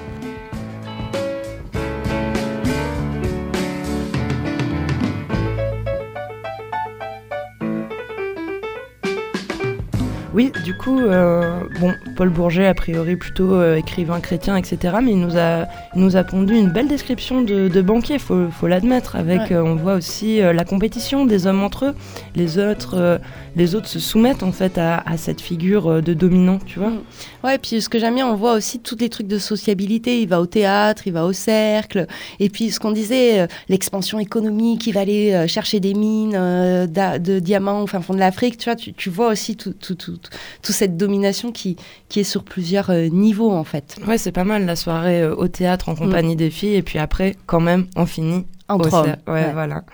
Speaker 1: Oui, du coup, euh, bon, Paul Bourget, a priori plutôt euh, écrivain chrétien, etc., mais il nous a, nous a pondu une belle description de, de banquier, faut, faut l'admettre. Avec, euh, on voit aussi la compétition des hommes entre eux. Les autres, les autres se soumettent en fait à, cette figure de dominant, tu vois. Mm.
Speaker 2: Ouais, puis ce que j'aime bien, on voit aussi tous les trucs de sociabilité. Il va au théâtre, il va au cercle, et puis ce qu'on disait, l'expansion économique, il va aller chercher des mines de diamants au fin fond de l'Afrique. Tu vois, tu, tu vois aussi tout, tout, tout toute cette domination qui, qui est sur plusieurs euh, niveaux en fait.
Speaker 1: Ouais, c'est pas mal la soirée euh, au théâtre en compagnie mm. des filles et puis après, quand même, on finit
Speaker 2: entre hommes.
Speaker 1: ouais, voilà.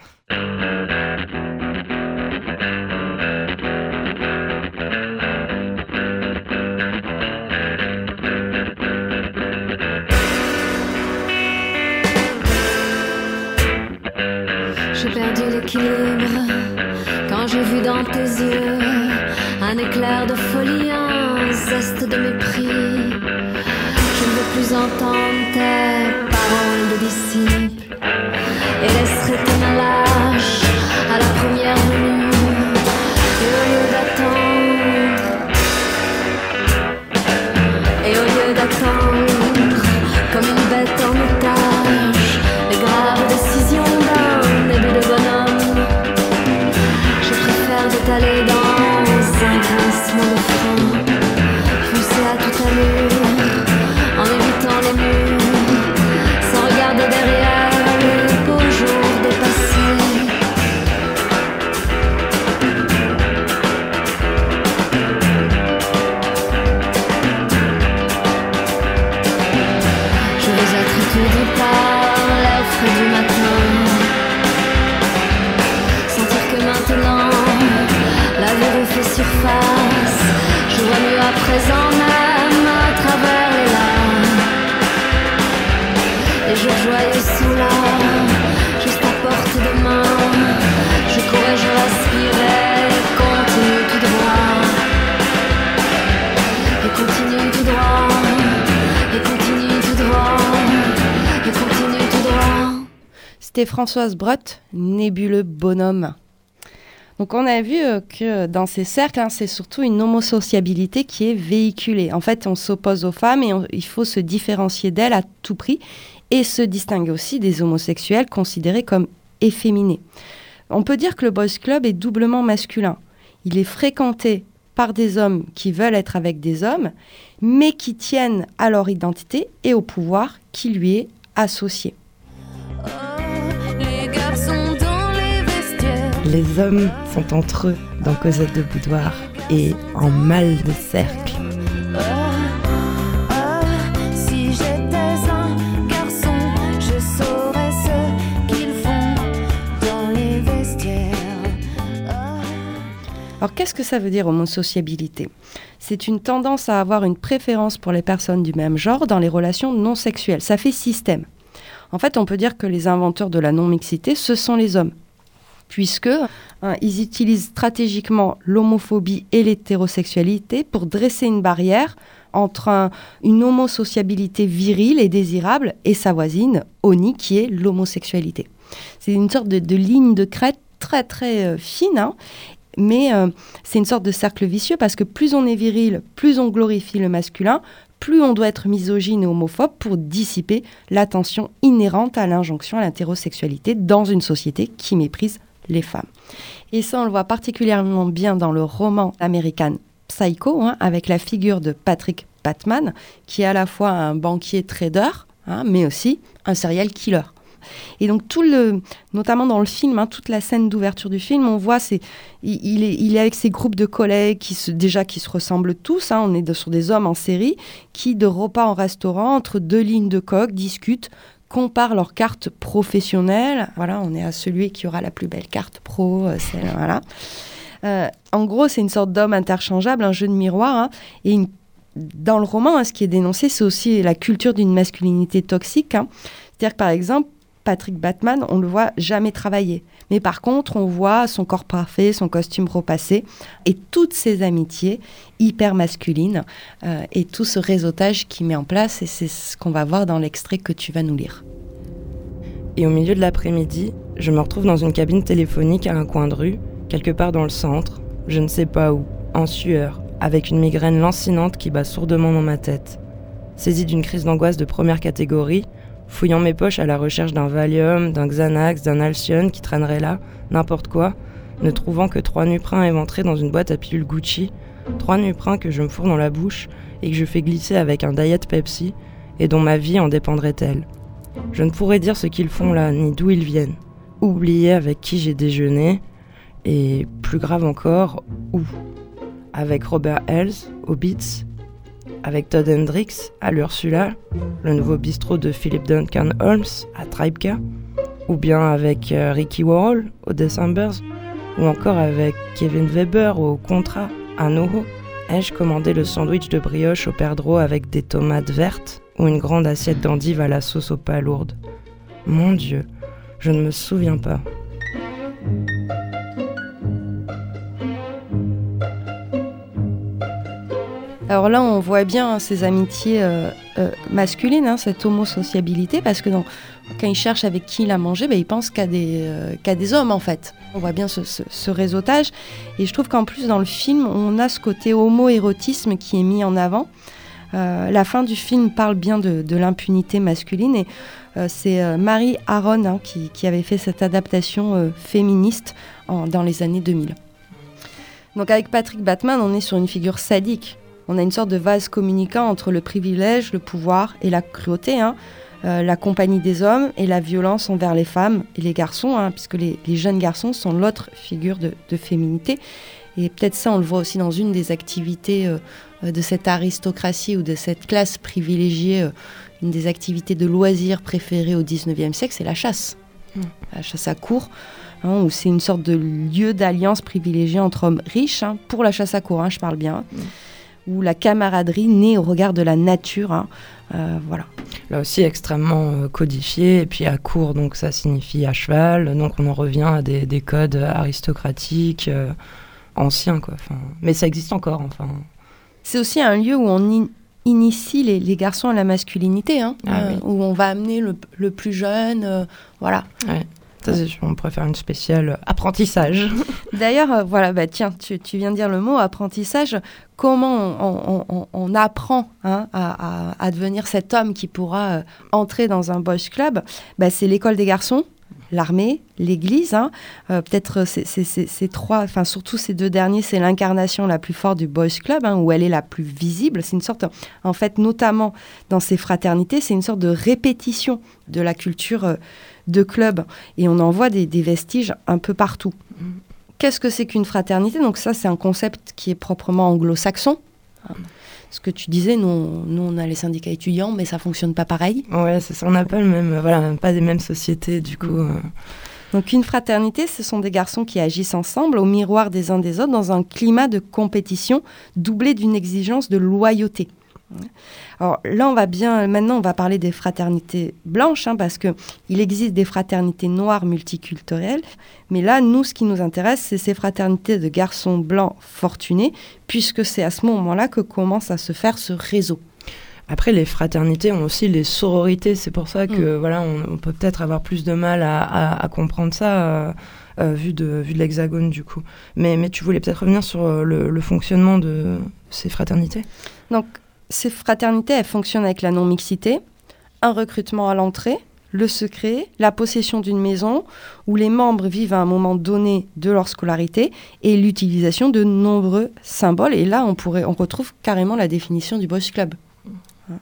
Speaker 4: Quand j'ai vu dans tes yeux un éclair de folie, un zeste de mépris. Je ne veux plus entendre tes paroles de disciple
Speaker 2: Françoise Brott, nébuleux bonhomme. Donc on a vu euh, que dans ces cercles, hein, c'est surtout une homosociabilité qui est véhiculée. En fait, on s'oppose aux femmes et il faut se différencier d'elles à tout prix et se distinguer aussi des homosexuels considérés comme efféminés. On peut dire que le Boys Club est doublement masculin. Il est fréquenté par des hommes qui veulent être avec des hommes, mais qui tiennent à leur identité et au pouvoir qui lui est associé.
Speaker 4: Les Les
Speaker 1: hommes sont entre eux dans Cosette de Boudoir et en mal de cercle.
Speaker 4: Dans les vestiaires.
Speaker 2: Alors qu'est-ce que ça veut dire homosociabilité C'est une tendance à avoir une préférence pour les personnes du même genre dans les relations non sexuelles. Ça fait système. En fait, on peut dire que les inventeurs de la non-mixité, ce sont les hommes. Puisque hein, ils utilisent stratégiquement l'homophobie et l'hétérosexualité pour dresser une barrière entre un- une homosociabilité virile et désirable et sa voisine, ONI, qui est l'homosexualité. C'est une sorte de, ligne de crête très très euh, fine, hein, mais euh, c'est une sorte de cercle vicieux parce que plus on est viril, plus on glorifie le masculin, plus on doit être misogyne et homophobe pour dissiper l'attention inhérente à l'injonction à l'hétérosexualité dans une société qui méprise les femmes. Et ça, on le voit particulièrement bien dans le roman American Psycho, hein, avec la figure de Patrick Batman, qui est à la fois un banquier trader, hein, mais aussi un serial killer. Et donc tout le, notamment dans le film, hein, toute la scène d'ouverture du film, on voit c'est, il, est, il est avec ses groupes de collègues qui se, déjà qui se ressemblent tous. on est sur des hommes en série qui de repas en restaurant entre deux lignes de coq discutent, comparent leurs cartes professionnelles. Voilà, on est à celui qui aura la plus belle carte pro. euh, voilà. Euh, en gros, c'est une sorte d'homme interchangeable, un jeu de miroir. hein, et dans le roman, hein, ce qui est dénoncé, c'est aussi la culture d'une masculinité toxique. hein. C'est-à-dire que par exemple, Patrick Batman, on le voit jamais travailler. Mais par contre, on voit son corps parfait, son costume repassé et toutes ses amitiés hyper masculines euh, et tout ce réseautage qu'il met en place. Et c'est ce qu'on va voir dans l'extrait que tu vas nous lire.
Speaker 1: Et au milieu de l'après-midi, je me retrouve dans une cabine téléphonique à un coin de rue, quelque part dans le centre, je ne sais pas où, en sueur, avec une migraine lancinante qui bat sourdement dans ma tête. Saisi d'une crise d'angoisse de première catégorie, fouillant mes poches à la recherche d'un Valium, d'un Xanax, d'un Alcyon qui traînerait là, n'importe quoi, ne trouvant que trois nuprins éventrés dans une boîte à pilules Gucci, trois nuprins que je me fourre dans la bouche et que je fais glisser avec un Diet Pepsi, et dont ma vie en dépendrait-elle. Je ne pourrais dire ce qu'ils font là, ni d'où ils viennent. Oublier avec qui j'ai déjeuné, et plus grave encore, où. Avec Robert Ells, au Beats, avec Todd Hendricks, à l'Ursula, le nouveau bistrot de Philip Duncan Holmes, à Tribeka, ou bien avec euh, Ricky Warhol, au Decembers, ou encore avec Kevin Weber, au Contra, à Noho. Ai-je commandé le sandwich de brioche au perdreau avec des tomates vertes ou une grande assiette d'endives à la sauce aux palourdes? Mon Dieu, je ne me souviens pas.
Speaker 2: Alors là, on voit bien ces amitiés euh, euh, masculines, hein, cette homosociabilité, parce que quand il cherche avec qui il a mangé, ben, il pense qu'à des, euh, des hommes, en fait. On voit bien ce, réseautage. Et je trouve qu'en plus, dans le film, on a ce côté homo-érotisme qui est mis en avant. La fin du film parle bien de, l'impunité masculine. Et c'est Marie Aron hein, qui, avait fait cette adaptation féministe dans les années 2000. Donc avec Patrick Batman, on est sur une figure sadique. On a une sorte de vase communicant entre le privilège, le pouvoir et la cruauté, hein. Euh, la compagnie des hommes et la violence envers les femmes et les garçons, hein, puisque les, les jeunes garçons sont l'autre figure de, de féminité. Et peut-être ça, on le voit aussi dans une des activités euh, euh, de cette aristocratie ou de cette classe privilégiée, euh, une des activités de loisirs préférées au 19e siècle, c'est la chasse.
Speaker 1: Mm.
Speaker 2: La chasse à court. hein, où c'est une sorte de lieu d'alliance privilégié entre hommes riches, hein, pour la chasse à cour, hein, je parle bien, où la camaraderie naît au regard de la nature. hein. Euh, voilà.
Speaker 1: Là aussi extrêmement euh, codifié, et puis à court, donc ça signifie à cheval, donc on en revient à des, des codes aristocratiques euh, anciens, quoi. Enfin, mais ça existe encore, enfin.
Speaker 2: C'est aussi un lieu où on in- initie les, les garçons à la masculinité, hein,
Speaker 1: Ah
Speaker 2: euh,
Speaker 1: oui.
Speaker 2: où on va amener le, le plus jeune, voilà.
Speaker 1: On pourrait faire une spéciale apprentissage.
Speaker 2: D'ailleurs, euh, voilà, bah, tiens, tu, viens de dire le mot apprentissage. Comment on, apprend hein, à, devenir cet homme qui pourra euh, entrer dans un boys club? Bah, C'est l'école des garçons, l'armée, l'église. hein. Euh, Peut-être ces- trois, enfin surtout ces deux derniers, c'est l'incarnation la plus forte du boys club, hein, où elle est la plus visible. C'est une sorte, en fait, notamment dans ces fraternités, c'est une sorte de répétition de la culture de club. Et on en voit des, des vestiges un peu partout. Qu'est-ce que c'est qu'une fraternité? Donc ça, c'est un concept qui est proprement anglo-saxon. Ce que tu disais, nous, nous, on a les syndicats étudiants, mais ça fonctionne pas pareil.
Speaker 1: Ouais, c'est ça, on n'a pas le même, euh, voilà, pas des mêmes sociétés, du coup. euh.
Speaker 2: Donc une fraternité, ce sont des garçons qui agissent ensemble au miroir des uns des autres dans un climat de compétition doublé d'une exigence de loyauté. Alors là, on va bien. Maintenant, on va parler des fraternités blanches, hein, parce que il existe des fraternités noires multiculturelles. Mais là, nous, ce qui nous intéresse, c'est ces fraternités de garçons blancs fortunés, puisque c'est à ce moment-là que commence à se faire ce réseau.
Speaker 1: Après, les fraternités ont aussi les sororités. C'est pour ça que voilà, on, on peut peut-être avoir plus de mal à, à- à comprendre ça euh, euh, vu de, vu de l'hexagone, du coup. Mais, mais tu voulais peut-être revenir sur euh, le, le fonctionnement de ces fraternités?
Speaker 2: Donc, ces fraternités, elles fonctionnent avec la non-mixité, un recrutement à l'entrée, le secret, la possession d'une maison où les membres vivent à un moment donné de leur scolarité et l'utilisation de nombreux symboles. Et là, on, pourrait, on retrouve carrément la définition du Boys Club. Hein.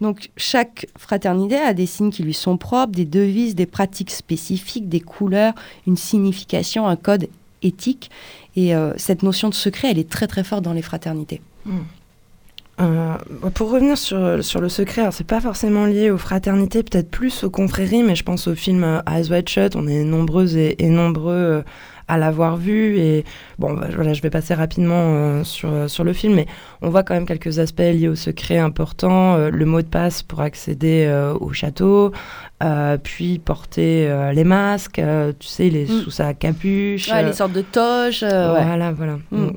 Speaker 2: Donc, chaque fraternité a des signes qui lui sont propres, des devises, des pratiques spécifiques, des couleurs, une signification, un code éthique. Et euh, cette notion de secret, elle est très très forte dans les fraternités.
Speaker 1: Euh, pour revenir sur, sur le secret, c'est pas forcément lié aux fraternités, peut-être plus aux confréries, mais je pense au film euh, Eyes Wide Shut, on est nombreuses et, et nombreux euh, à l'avoir vu. Et bon, bah, voilà, je vais passer rapidement euh, sur, euh, sur le film, mais on voit quand même quelques aspects liés au secret importants. euh, le mot de passe pour accéder euh, au château, puis porter les masques, tu sais, les
Speaker 2: Mm.
Speaker 1: sous sa capuche.
Speaker 2: Ouais, les sortes de toges. ouais.
Speaker 1: voilà, voilà.
Speaker 2: Mm.
Speaker 1: Donc,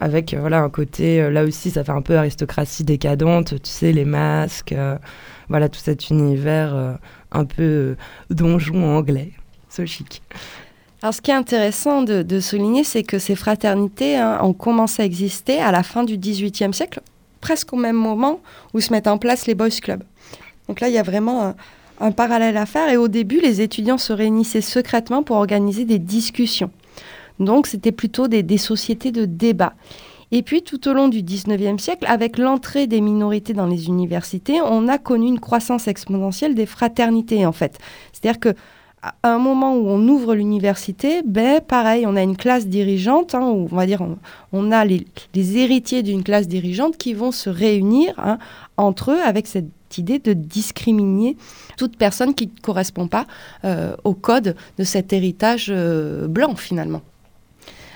Speaker 1: avec voilà un côté, là aussi, ça fait un peu aristocratie décadente, tu sais, les masques, voilà, tout cet univers un peu donjon anglais. So chic.
Speaker 2: Alors, ce qui est intéressant de, souligner, c'est que ces fraternités hein, ont commencé à exister à la fin du XVIIIe siècle, presque au même moment où se mettent en place les boys clubs. Donc là, il y a vraiment un, parallèle à faire. Et au début, les étudiants se réunissaient secrètement pour organiser des discussions. Donc, c'était plutôt des sociétés de débat. Et puis, tout au long du XIXe siècle, avec l'entrée des minorités dans les universités, on a connu une croissance exponentielle des fraternités, en fait. C'est-à-dire que à un moment où on ouvre l'université, ben pareil, on a une classe dirigeante, hein, on va dire, on, a les, les héritiers d'une classe dirigeante qui vont se réunir hein, entre eux avec cette idée de discriminer toute personne qui ne correspond pas euh, au code de cet héritage euh, blanc finalement.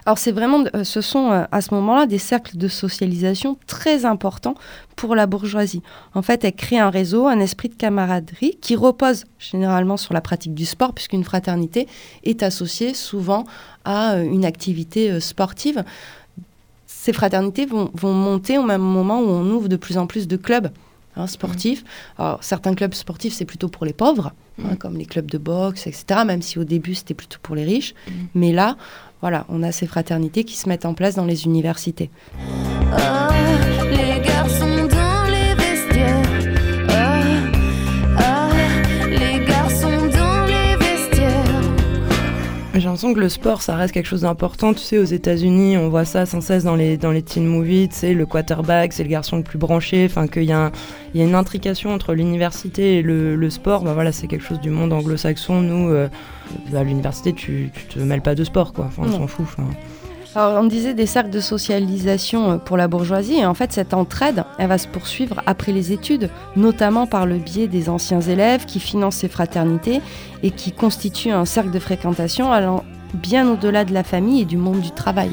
Speaker 2: Alors c'est vraiment, euh, ce sont euh, à ce moment-là des cercles de socialisation très importants pour la bourgeoisie. En fait, elle crée un réseau, un esprit de camaraderie qui repose généralement sur la pratique du sport, puisqu'une fraternité est associée souvent à euh, une activité sportive. Ces fraternités vont, vont monter au même moment où on ouvre de plus en plus de clubs hein, sportifs. Alors, certains clubs sportifs, c'est plutôt pour les pauvres, hein, comme les clubs de boxe, etc., même si au début, c'était plutôt pour les riches. Mais là, voilà, on a ces fraternités qui se mettent en place dans les universités.
Speaker 4: Les
Speaker 1: J'ai l'impression que le sport, ça reste quelque chose d'important. Tu sais, aux États-Unis, on voit ça sans cesse dans les, dans les teen movies. Tu sais, le quarterback, c'est le garçon le plus branché. Enfin, qu'il y, a un- il y a une intrication entre l'université et le, le sport. Bah, voilà, c'est quelque chose du monde anglo-saxon. Nous, euh, à l'université, tu, tu te mêles pas de sport, quoi. Enfin, on s'en fout.
Speaker 2: On disait des cercles de socialisation euh, pour la bourgeoisie, et en fait, cette entraide, va se poursuivre après les études, notamment par le biais des anciens élèves qui financent ces fraternités et qui constituent un cercle de fréquentation allant bien au-delà de la famille et du monde du travail.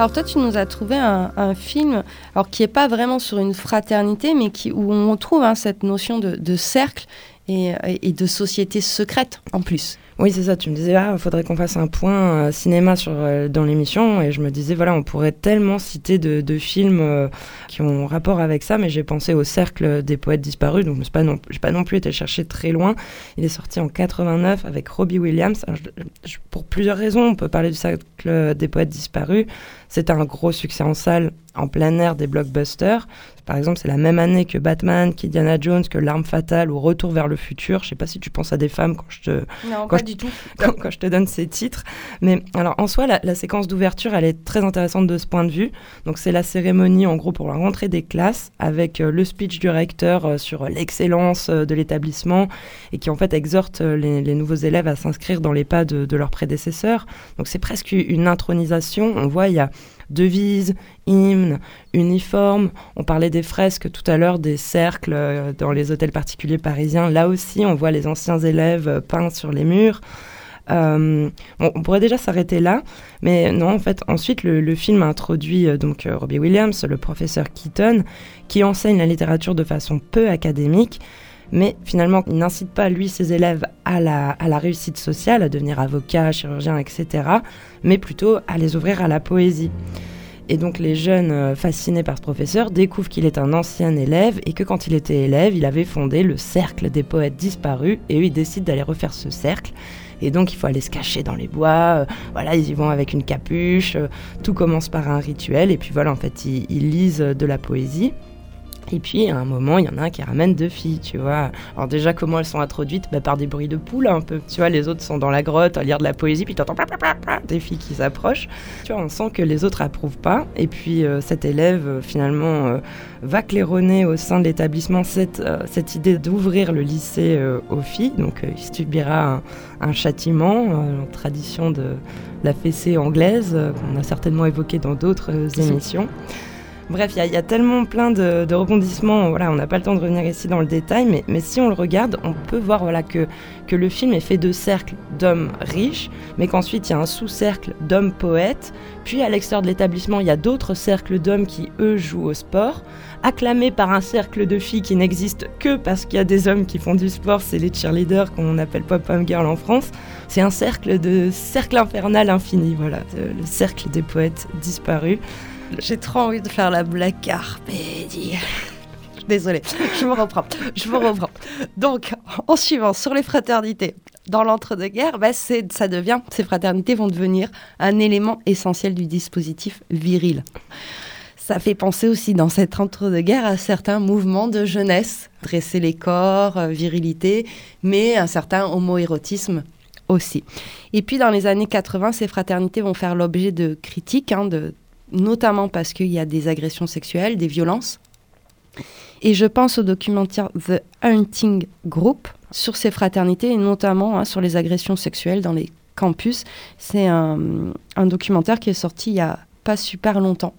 Speaker 2: Alors toi, tu nous as trouvé un, film, qui est pas vraiment sur une fraternité, mais qui, où on retrouve hein, cette notion de cercle et, et de société secrète en plus.
Speaker 1: Oui, c'est ça. Tu me disais, ah, faudrait qu'on fasse un point euh, cinéma euh, dans l'émission. Et je me disais, voilà, on pourrait tellement citer de, films euh, qui ont rapport avec ça. Mais j'ai pensé au Cercle des poètes disparus. Donc, je n'ai pas, non, plus été chercher très loin. Il est sorti en 89 avec Robbie Williams. Pour plusieurs raisons, on peut parler du Cercle des poètes disparus. C'était un gros succès en salle, en plein air des blockbusters. Par exemple, c'est la même année que Batman, qu'Indiana Jones, que L'Arme Fatale ou Retour vers le futur. Je sais pas si tu penses à des femmes quand je te,
Speaker 2: Non,
Speaker 1: pas
Speaker 2: du tout.
Speaker 1: quand, quand je te donne ces titres. Mais alors, en soi, la, la séquence d'ouverture, elle est très intéressante de ce point de vue. Donc, c'est la cérémonie, en gros, pour la rentrée des classes, avec euh, le speech du recteur euh, sur l'excellence euh, de l'établissement et qui, en fait, exhorte les, les nouveaux élèves à s'inscrire dans les pas de, de leurs prédécesseurs. Donc, c'est presque une intronisation. On voit, il y a devises, hymnes, uniformes. On parlait des fresques tout à l'heure, des cercles euh, dans les hôtels particuliers parisiens. Là aussi, on voit les anciens élèves euh, peints sur les murs. Euh, on pourrait déjà s'arrêter là, mais non, en fait, ensuite, le, film introduit donc Robbie Williams, le professeur Keaton, qui enseigne la littérature de façon peu académique, mais finalement, il n'incite pas, lui, ses élèves à la, à la réussite sociale, à devenir avocat, chirurgien, etc., mais plutôt à les ouvrir à la poésie. Et donc les jeunes euh, fascinés par ce professeur découvrent qu'il est un ancien élève et que quand il était élève, il avait fondé le cercle des poètes disparus et eux ils décident d'aller refaire ce cercle. Et donc il faut aller se cacher dans les bois, euh, voilà, ils y vont avec une capuche, euh, tout commence par un rituel et puis voilà, en fait ils, ils lisent de la poésie. Et puis à un moment, il y en a un qui ramène deux filles, tu vois. Alors déjà, comment elles sont introduites? Bah, Par des bruits de poules un peu. Tu vois, les autres sont dans la grotte à lire de la poésie, puis t'entends pla, pla des filles qui s'approchent. Tu vois, on sent que les autres approuvent pas. Et puis euh, cet élève, euh, finalement, euh, va claironner au sein de l'établissement cette, cette idée d'ouvrir le lycée aux filles. Donc il subira un, un châtiment, en tradition de la fessée anglaise, qu'on a certainement évoqué dans d'autres émissions. Bref, il y, a- tellement plein de, rebondissements, voilà, on n'a pas le temps de revenir ici dans le détail, mais, si on le regarde, on peut voir que, le film est fait de cercles d'hommes riches, mais qu'ensuite il y a un sous-cercle d'hommes poètes, puis à l'extérieur de l'établissement, il y a d'autres cercles d'hommes qui, eux, jouent au sport, acclamés par un cercle de filles qui n'existe que parce qu'il y a des hommes qui font du sport, c'est les cheerleaders qu'on appelle pop-up girl en France. C'est un cercle de cercle infernal infini, voilà, le cercle des poètes disparus.
Speaker 2: J'ai trop envie de faire la blague Carpe. Désolée, je me reprends. Je me reprends. Donc, en suivant sur les fraternités, dans l'entre-deux-guerres, bah, ça devient, ces fraternités vont devenir un élément essentiel du dispositif viril. Ça fait penser aussi dans cette entre-deux-guerres à certains mouvements de jeunesse, dresser les corps, euh, virilité, mais un certain homoérotisme aussi. Et puis dans les années 80, ces fraternités vont faire l'objet de critiques, hein, de, notamment parce qu'il y a des agressions sexuelles, des violences. Et je pense au documentaire The Hunting Group sur ces fraternités et notamment hein, sur les agressions sexuelles dans les campus. C'est un, un documentaire qui est sorti il y a pas super longtemps.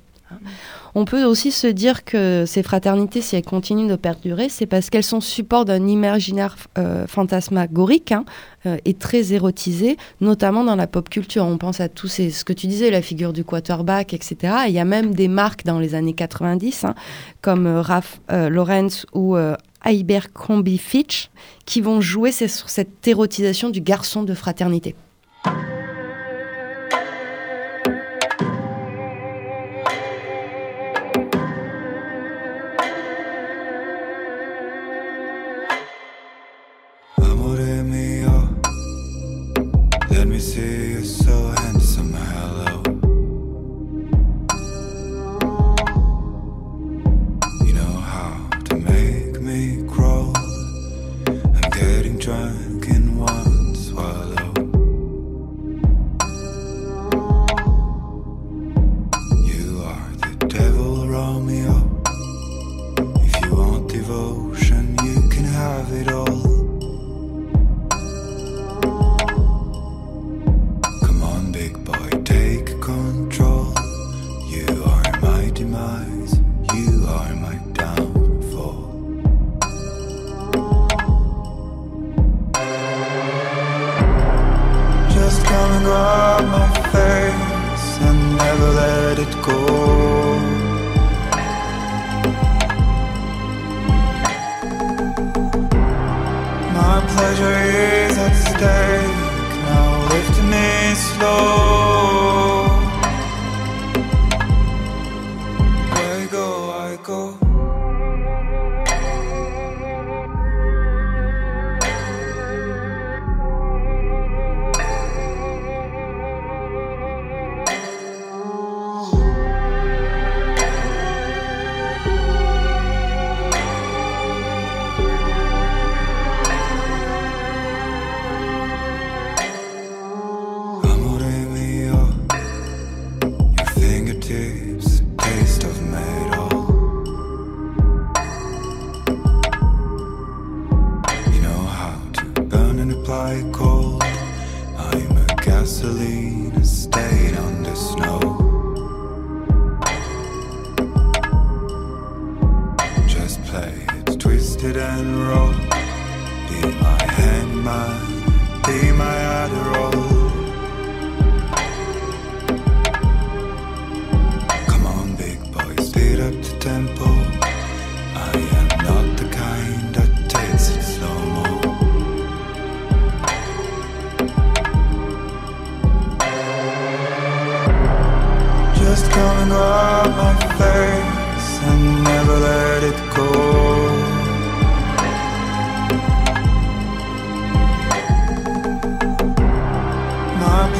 Speaker 2: On peut aussi se dire que ces fraternités, si elles continuent de perdurer, c'est parce qu'elles sont support d'un imaginaire euh, fantasmagorique hein, euh, et très érotisé, notamment dans la pop culture. On pense à tout ces, ce que tu disais, la figure du quarterback, etc. Et il y a même des marques dans les années 90, hein, comme euh, Ralph euh, Lauren ou Abercrombie Fitch, qui vont jouer sur cette érotisation du garçon de fraternité.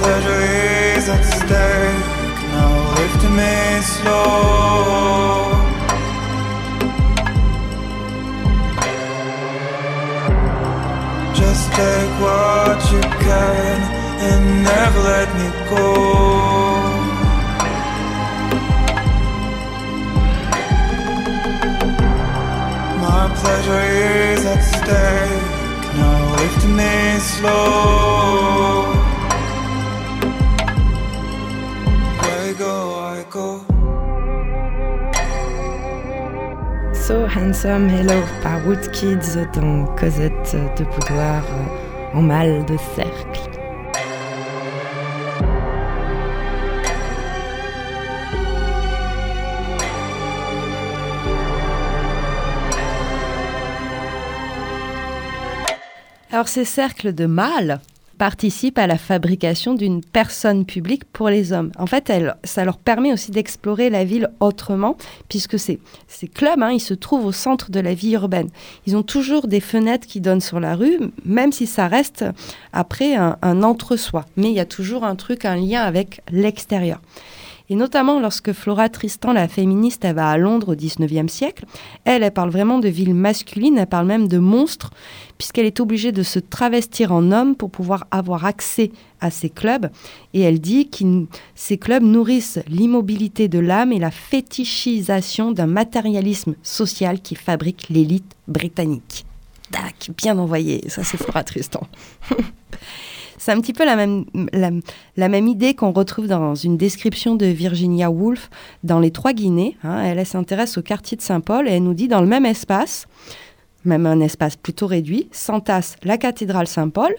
Speaker 5: My pleasure is at stake. Now lift me slow. Just take what you can and never let me go. My pleasure is at stake. Now lift me slow.
Speaker 1: So Handsome Hello par Woodkids dans Cosette de Boudoir euh, en mal de cercle.
Speaker 2: Alors ces cercles de mâles participent à la fabrication d'une personne publique pour les hommes. En fait, elle- ça leur permet aussi d'explorer la ville autrement, puisque ces, ces clubs, hein, ils se trouvent au centre de la vie urbaine. Ils ont toujours des fenêtres qui donnent sur la rue, même si ça reste après un, un entre-soi. Mais il y a toujours un truc, un lien avec l'extérieur. Et notamment lorsque Flora Tristan, la féministe, elle va à Londres au 19e siècle, elle, elle parle vraiment de ville masculine, elle parle même de monstre, puisqu'elle est obligée de se travestir en homme pour pouvoir avoir accès à ces clubs. Et elle dit que ces clubs nourrissent l'immobilité de l'âme et la fétichisation d'un matérialisme social qui fabrique l'élite britannique. Tac, bien envoyé, ça c'est Flora Tristan. C'est un petit peu la même, la, la même idée qu'on retrouve dans une description de Virginia Woolf dans Les Trois Guinées. hein. elle elle s'intéresse au quartier de Saint-Paul et elle nous dit dans le même espace, même un espace plutôt réduit, s'entassent la cathédrale Saint-Paul,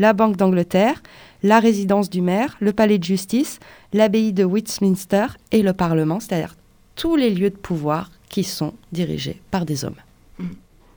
Speaker 2: la Banque d'Angleterre, la résidence du maire, le palais de justice, l'abbaye de Westminster et le Parlement, c'est-à-dire tous les lieux de pouvoir qui sont dirigés par des hommes.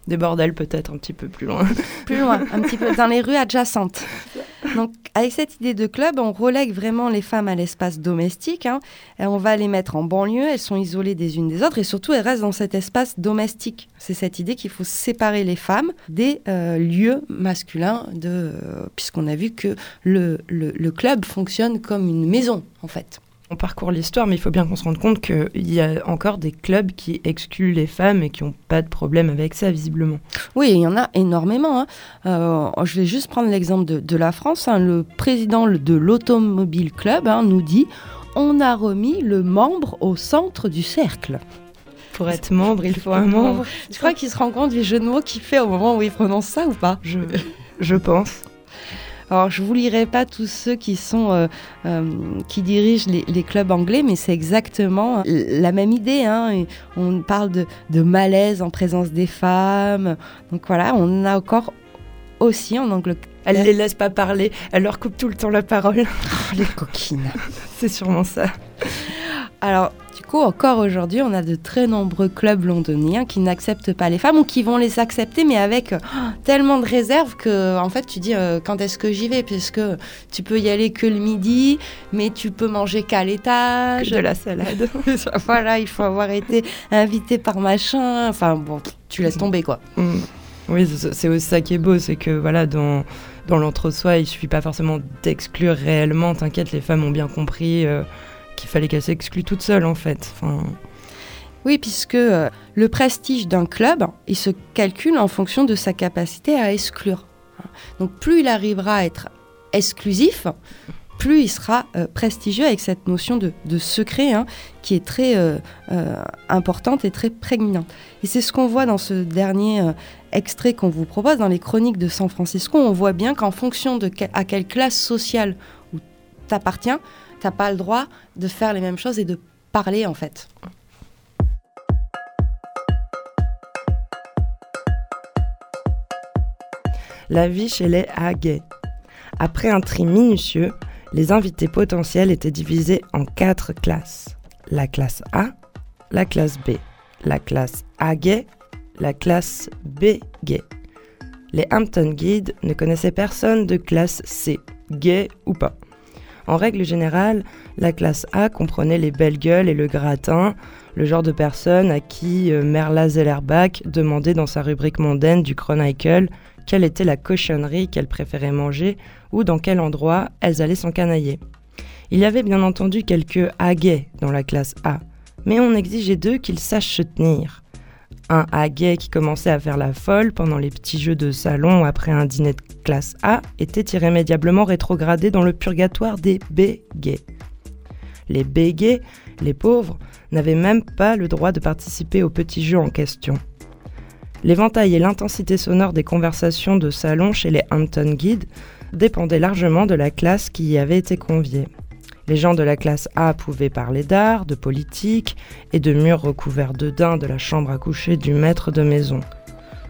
Speaker 1: Des bordels peut-être un petit peu plus loin.
Speaker 2: Plus loin, un petit peu dans les rues adjacentes. Donc, avec cette idée de club, on relègue vraiment les femmes à l'espace domestique. hein, et on va les mettre en banlieue. Elles sont isolées des unes des autres. Et surtout, elles restent dans cet espace domestique. C'est cette idée qu'il faut séparer les femmes des euh, lieux masculins, de, euh, puisqu'on a vu que le, le- le club fonctionne comme une maison, en fait.
Speaker 1: On parcourt l'histoire, mais il faut bien qu'on se rende compte qu'il y a encore des clubs qui excluent les femmes et qui n'ont pas de problème avec ça, visiblement.
Speaker 2: Oui, il y en a énormément. hein. Euh, je vais juste prendre l'exemple de, de la France. hein. Le président de l'Automobile Club hein, nous dit on a remis le membre au centre du cercle.
Speaker 1: Pour être membre, il faut un membre.
Speaker 2: Tu crois qu'il se rend compte du jeu de mots qu'il fait au moment où il prononce ça ou pas
Speaker 1: Je, je pense.
Speaker 2: Alors, je vous lirai pas tous ceux qui sont euh, euh, qui dirigent les, les clubs anglais, mais c'est exactement la même idée. hein. Et On parle de, de malaise en présence des femmes. Donc voilà, on a encore aussi en Angleterre.
Speaker 1: Elle les laisse pas parler, elle leur coupe tout le temps la parole.
Speaker 2: Oh, les coquines.
Speaker 1: C'est sûrement ça.
Speaker 2: Alors, du coup, encore aujourd'hui, on a de très nombreux clubs londoniens qui n'acceptent pas les femmes ou qui vont les accepter, mais avec euh, tellement de réserves que, en fait, tu dis euh, quand est-ce que j'y vais? Puisque tu peux y aller que le midi, mais tu peux manger qu'à l'étage.
Speaker 1: De la salade.
Speaker 2: voilà, il faut avoir été invité par machin. Enfin, bon, tu laisses tomber, quoi.
Speaker 1: Mm. Oui, c'est c'est aussi ça qui est beau, c'est que voilà, dans, dans l'entre-soi, il suffit pas forcément d'exclure réellement. T'inquiète, les femmes ont bien compris euh, qu'il fallait qu'elles s'excluent toutes seules, en fait.
Speaker 2: Oui, puisque euh, le prestige d'un club, il se calcule en fonction de sa capacité à exclure. Donc plus il arrivera à être exclusif, plus il sera euh, prestigieux avec cette notion de, secret hein, qui est très euh, importante et très prégnante. Et c'est ce qu'on voit dans ce dernier extrait qu'on vous propose, dans les chroniques de San Francisco. On voit bien qu'en fonction de à quelle classe sociale où t'appartiens, pas le droit de faire les mêmes choses et de parler en fait.
Speaker 1: la vie chez les Haguet. Après un tri minutieux, les invités potentiels étaient divisés en quatre classes. La classe A, la classe B, la classe A gay, la classe B gay. Les Hampton Guides ne connaissaient personne de classe C, gay ou pas. En règle générale, la classe A comprenait les belles gueules et le gratin, le genre de personnes à qui euh, Merla Zellerbach demandait dans sa rubrique mondaine du Chronicle quelle était la cochonnerie qu'elles préféraient manger ou dans quel endroit elles allaient s'encanailler. Il y avait bien entendu quelques haguets dans la classe A, mais on exigeait d'eux qu'ils sachent se tenir. Un haguet qui commençait à faire la folle pendant les petits jeux de salon après un dîner de classe A était irrémédiablement rétrogradé dans le purgatoire des B-gays. Les B-gays, les pauvres, n'avaient même pas le droit de participer aux petits jeux en question. L'éventail et l'intensité sonore des conversations de salon chez les Hampton Guides dépendaient largement de la classe qui y avait été conviée. Les gens de la classe A pouvaient parler d'art, de politique et de murs recouverts de daim de la chambre à coucher du maître de maison.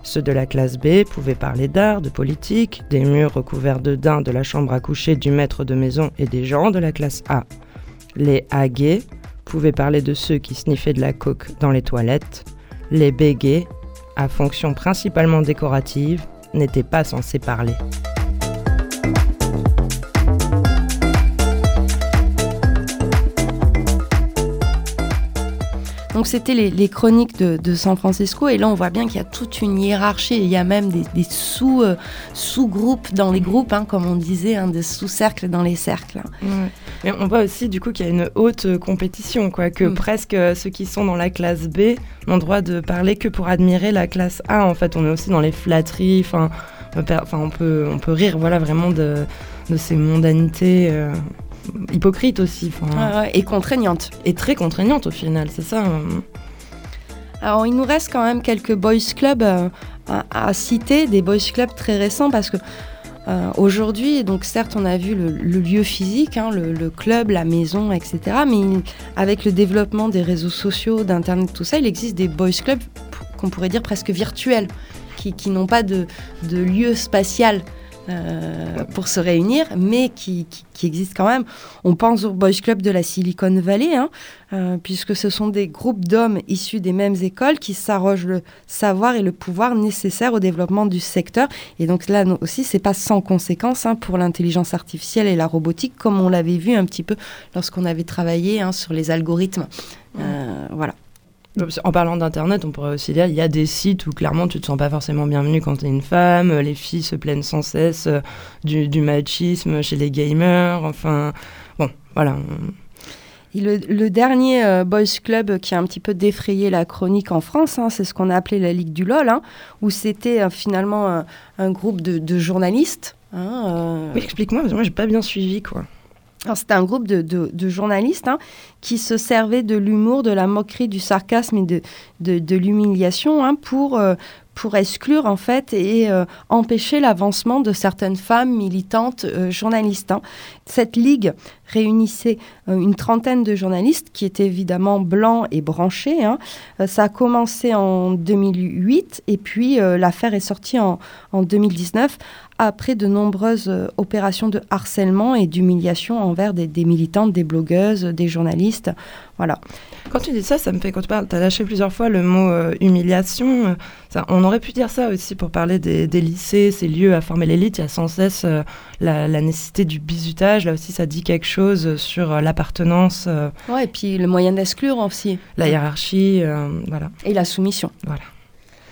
Speaker 1: Ceux de la classe B pouvaient parler d'art, de politique, des murs recouverts de daim de la chambre à coucher du maître de maison et des gens de la classe A. Les A gays pouvaient parler de ceux qui sniffaient de la coke dans les toilettes. Les B gays à fonction principalement décorative, n'était pas censé parler.
Speaker 2: Donc c'était les, les chroniques de, de San Francisco et là on voit bien qu'il y a toute une hiérarchie, il y a même des, des sous, euh, sous-groupes dans les groupes, hein, comme on disait, hein, des sous-cercles dans les cercles. hein.
Speaker 1: Mais on voit aussi du coup qu'il y a une haute euh, compétition, quoi, que
Speaker 2: Mm.
Speaker 1: presque euh, ceux qui sont dans la classe B n'ont droit de parler que pour admirer la classe A. En fait, on est aussi dans les flatteries, enfin, on, peut per- enfin, on peut, on peut rire, voilà, vraiment de, de ces mondanités hypocrites aussi, enfin,
Speaker 2: Ouais, ouais, et contraignantes.
Speaker 1: et très contraignantes au final, c'est ça. euh.
Speaker 2: Alors, il nous reste quand même quelques boys clubs euh, à, à citer, des boys clubs très récents, parce que euh, aujourd'hui, donc certes, on a vu le, le lieu physique, hein, le, le club, la maison, etc. Mais il- avec le développement des réseaux sociaux, d'internet, tout ça, il existe des boys clubs qu'on pourrait dire presque virtuels, qui, qui n'ont pas de, de lieu spatial. Euh, pour se réunir, mais qui, qui, existent quand même. On pense au Boys Club de la Silicon Valley, hein, euh, puisque ce sont des groupes d'hommes issus des mêmes écoles qui s'arrogent le savoir et le pouvoir nécessaires au développement du secteur. Et donc là aussi, c'est pas sans conséquence hein, pour l'intelligence artificielle et la robotique, comme on l'avait vu un petit peu lorsqu'on avait travaillé hein, sur les algorithmes. Euh, voilà.
Speaker 1: En parlant d'Internet, on pourrait aussi dire il y a des sites où clairement tu te sens pas forcément bienvenue quand tu es une femme, les filles se plaignent sans cesse euh, du, du machisme chez les gamers, enfin bon, voilà.
Speaker 2: Le, le dernier euh, Boys Club qui a un petit peu défrayé la chronique en France, hein, c'est ce qu'on a appelé la Ligue du LOL, hein, où c'était euh, finalement un, un groupe de, de journalistes. hein, euh,
Speaker 1: Oui, explique-moi, parce que moi j'ai pas bien suivi quoi.
Speaker 2: C'était un groupe de, journalistes hein, qui se servaient de l'humour, de la moquerie, du sarcasme et de, l'humiliation hein, pour, euh, pour exclure en fait et euh, empêcher l'avancement de certaines femmes militantes euh, journalistes. hein. Cette ligue réunissait euh, une trentaine de journalistes qui étaient évidemment blancs et branchés. hein. Euh, ça a commencé en 2008 et puis euh, l'affaire est sortie en, en 2019 après de nombreuses opérations de harcèlement et d'humiliation envers des, militantes, des blogueuses, des journalistes. Voilà.
Speaker 1: Quand tu dis ça, ça me fait quand tu parles, tu as lâché plusieurs fois le mot humiliation. on aurait pu dire ça aussi pour parler des, lycées, ces lieux à former l'élite. Il y a sans cesse la, la nécessité du bizutage. Là aussi, ça dit quelque chose sur euh, l'appartenance, euh,
Speaker 2: Ouais, et puis le moyen d'exclure aussi.
Speaker 1: la hiérarchie. euh, voilà.
Speaker 2: Et la soumission.
Speaker 1: Voilà.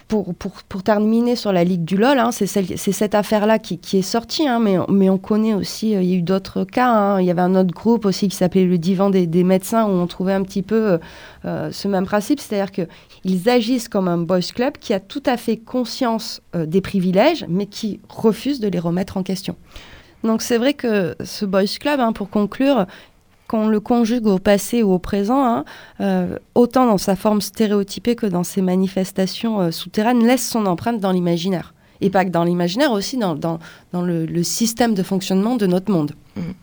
Speaker 2: Pour, pour, pour terminer sur la Ligue du LOL, hein, c'est cette affaire-là qui, qui est sortie, hein, mais, mais on connaît aussi, euh, il y a eu d'autres cas. hein. Il y avait un autre groupe aussi qui s'appelait le Divan des, des médecins, où on trouvait un petit peu euh, ce même principe, c'est-à-dire qu'ils agissent comme un boys club qui a tout à fait conscience euh, des privilèges, mais qui refuse de les remettre en question. Donc c'est vrai que ce boys club, hein, pour conclure, qu'on le conjugue au passé ou au présent, hein, euh, autant dans sa forme stéréotypée que dans ses manifestations euh, souterraines, laisse son empreinte dans l'imaginaire. Et pas que dans l'imaginaire, aussi dans, dans, dans le, système de fonctionnement de notre monde.
Speaker 1: Mhm.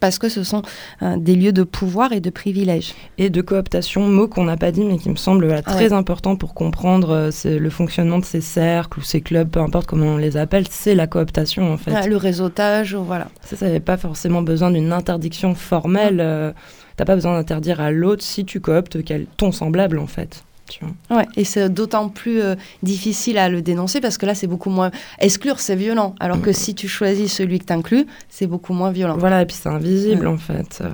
Speaker 2: Parce que ce sont euh, des lieux de pouvoir et de privilèges.
Speaker 1: Et de cooptation, mot qu'on n'a pas dit, mais qui me semble voilà, très
Speaker 2: ouais.
Speaker 1: important pour comprendre euh, le fonctionnement de ces cercles ou ces clubs, peu importe comment on les appelle, c'est la cooptation en fait.
Speaker 2: Le réseautage, voilà.
Speaker 1: Ça, ça n'avait pas forcément besoin d'une interdiction formelle. euh, T'as pas besoin d'interdire à l'autre si tu cooptes quel- ton semblable, en fait. Tu vois.
Speaker 2: Ouais, et c'est d'autant plus euh, difficile à le dénoncer parce que là, c'est beaucoup moins. Exclure, c'est violent. Alors que si tu choisis celui que tu inclus, c'est beaucoup moins violent.
Speaker 1: Voilà, et puis c'est invisible,
Speaker 2: Ouais.
Speaker 1: en fait. euh.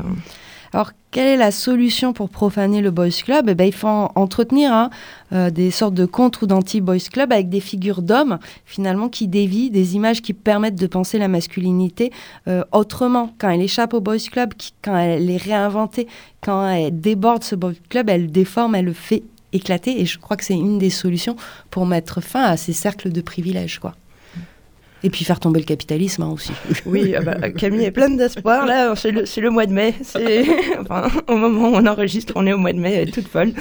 Speaker 2: Alors, quelle est la solution pour profaner le Boys Club? Eh ben, Il faut en- entretenir hein, euh, des sortes de contre ou d'anti-Boys Club avec des figures d'hommes, finalement, qui dévient, des images qui permettent de penser la masculinité euh, autrement. Quand elle échappe au Boys Club, qui- quand elle est réinventée, quand elle déborde ce Boys Club, elle le déforme, elle le fait éclater. Et je crois que c'est une des solutions pour mettre fin à ces cercles de privilèges. Quoi. Et puis faire tomber le capitalisme hein, aussi.
Speaker 1: Oui, ah bah, Camille est pleine d'espoir. Là, c'est le, c'est le mois de mai. Enfin, au moment où on enregistre, on est au mois de mai, elle est toute folle.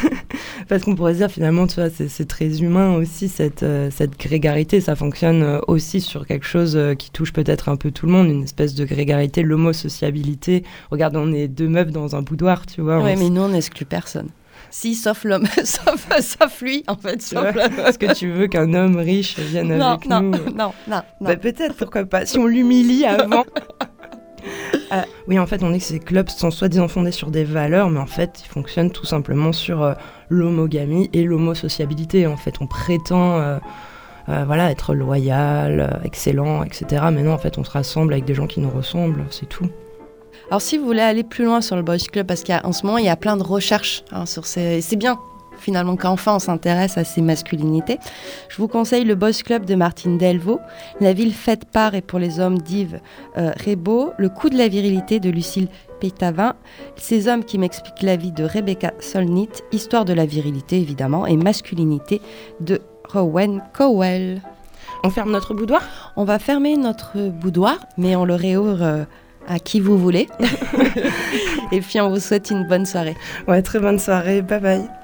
Speaker 1: Parce qu'on pourrait se dire, finalement, tu vois, c'est, c'est très humain aussi, cette, euh, cette grégarité. Ça fonctionne euh, aussi sur quelque chose euh, qui touche peut-être un peu tout le monde, une espèce de grégarité, l'homosociabilité. Regarde, on est deux meufs dans un boudoir, tu vois.
Speaker 2: Oui, mais nous, on n'exclut personne. Si, sauf l'homme, sauf, sauf lui, en fait. Sauf
Speaker 1: Est-ce que tu veux qu'un homme riche vienne
Speaker 2: Non,
Speaker 1: avec
Speaker 2: non,
Speaker 1: nous?
Speaker 2: non, non, non.
Speaker 1: Bah, peut-être, pourquoi pas, si on l'humilie avant. Euh, oui, en fait, on dit que ces clubs sont soi-disant fondés sur des valeurs, mais en fait, ils fonctionnent tout simplement sur euh, l'homogamie et l'homosociabilité. En fait, on prétend euh, voilà, être loyal, excellent, etc. Mais non, en fait, on se rassemble avec des gens qui nous ressemblent, c'est tout.
Speaker 2: Alors, si vous voulez aller plus loin sur le Boys Club, parce qu'en ce moment, il y a plein de recherches hein, sur ces... et C'est bien, finalement, qu'enfin on s'intéresse à ces masculinités. Je vous conseille le Boys Club de Martine Delvaux, La ville faite par et pour les hommes d'Yves euh, Rebaud, Le coup de la virilité de Lucille Pétavin, Ces hommes qui m'expliquent la vie de Rebecca Solnit, Histoire de la virilité, évidemment, et masculinité de Rowan Cowell.
Speaker 1: On ferme notre boudoir?
Speaker 2: On va fermer notre boudoir, mais on le réouvre euh, à qui vous voulez. Et puis on vous souhaite une bonne soirée.
Speaker 1: Ouais, très bonne soirée, bye bye.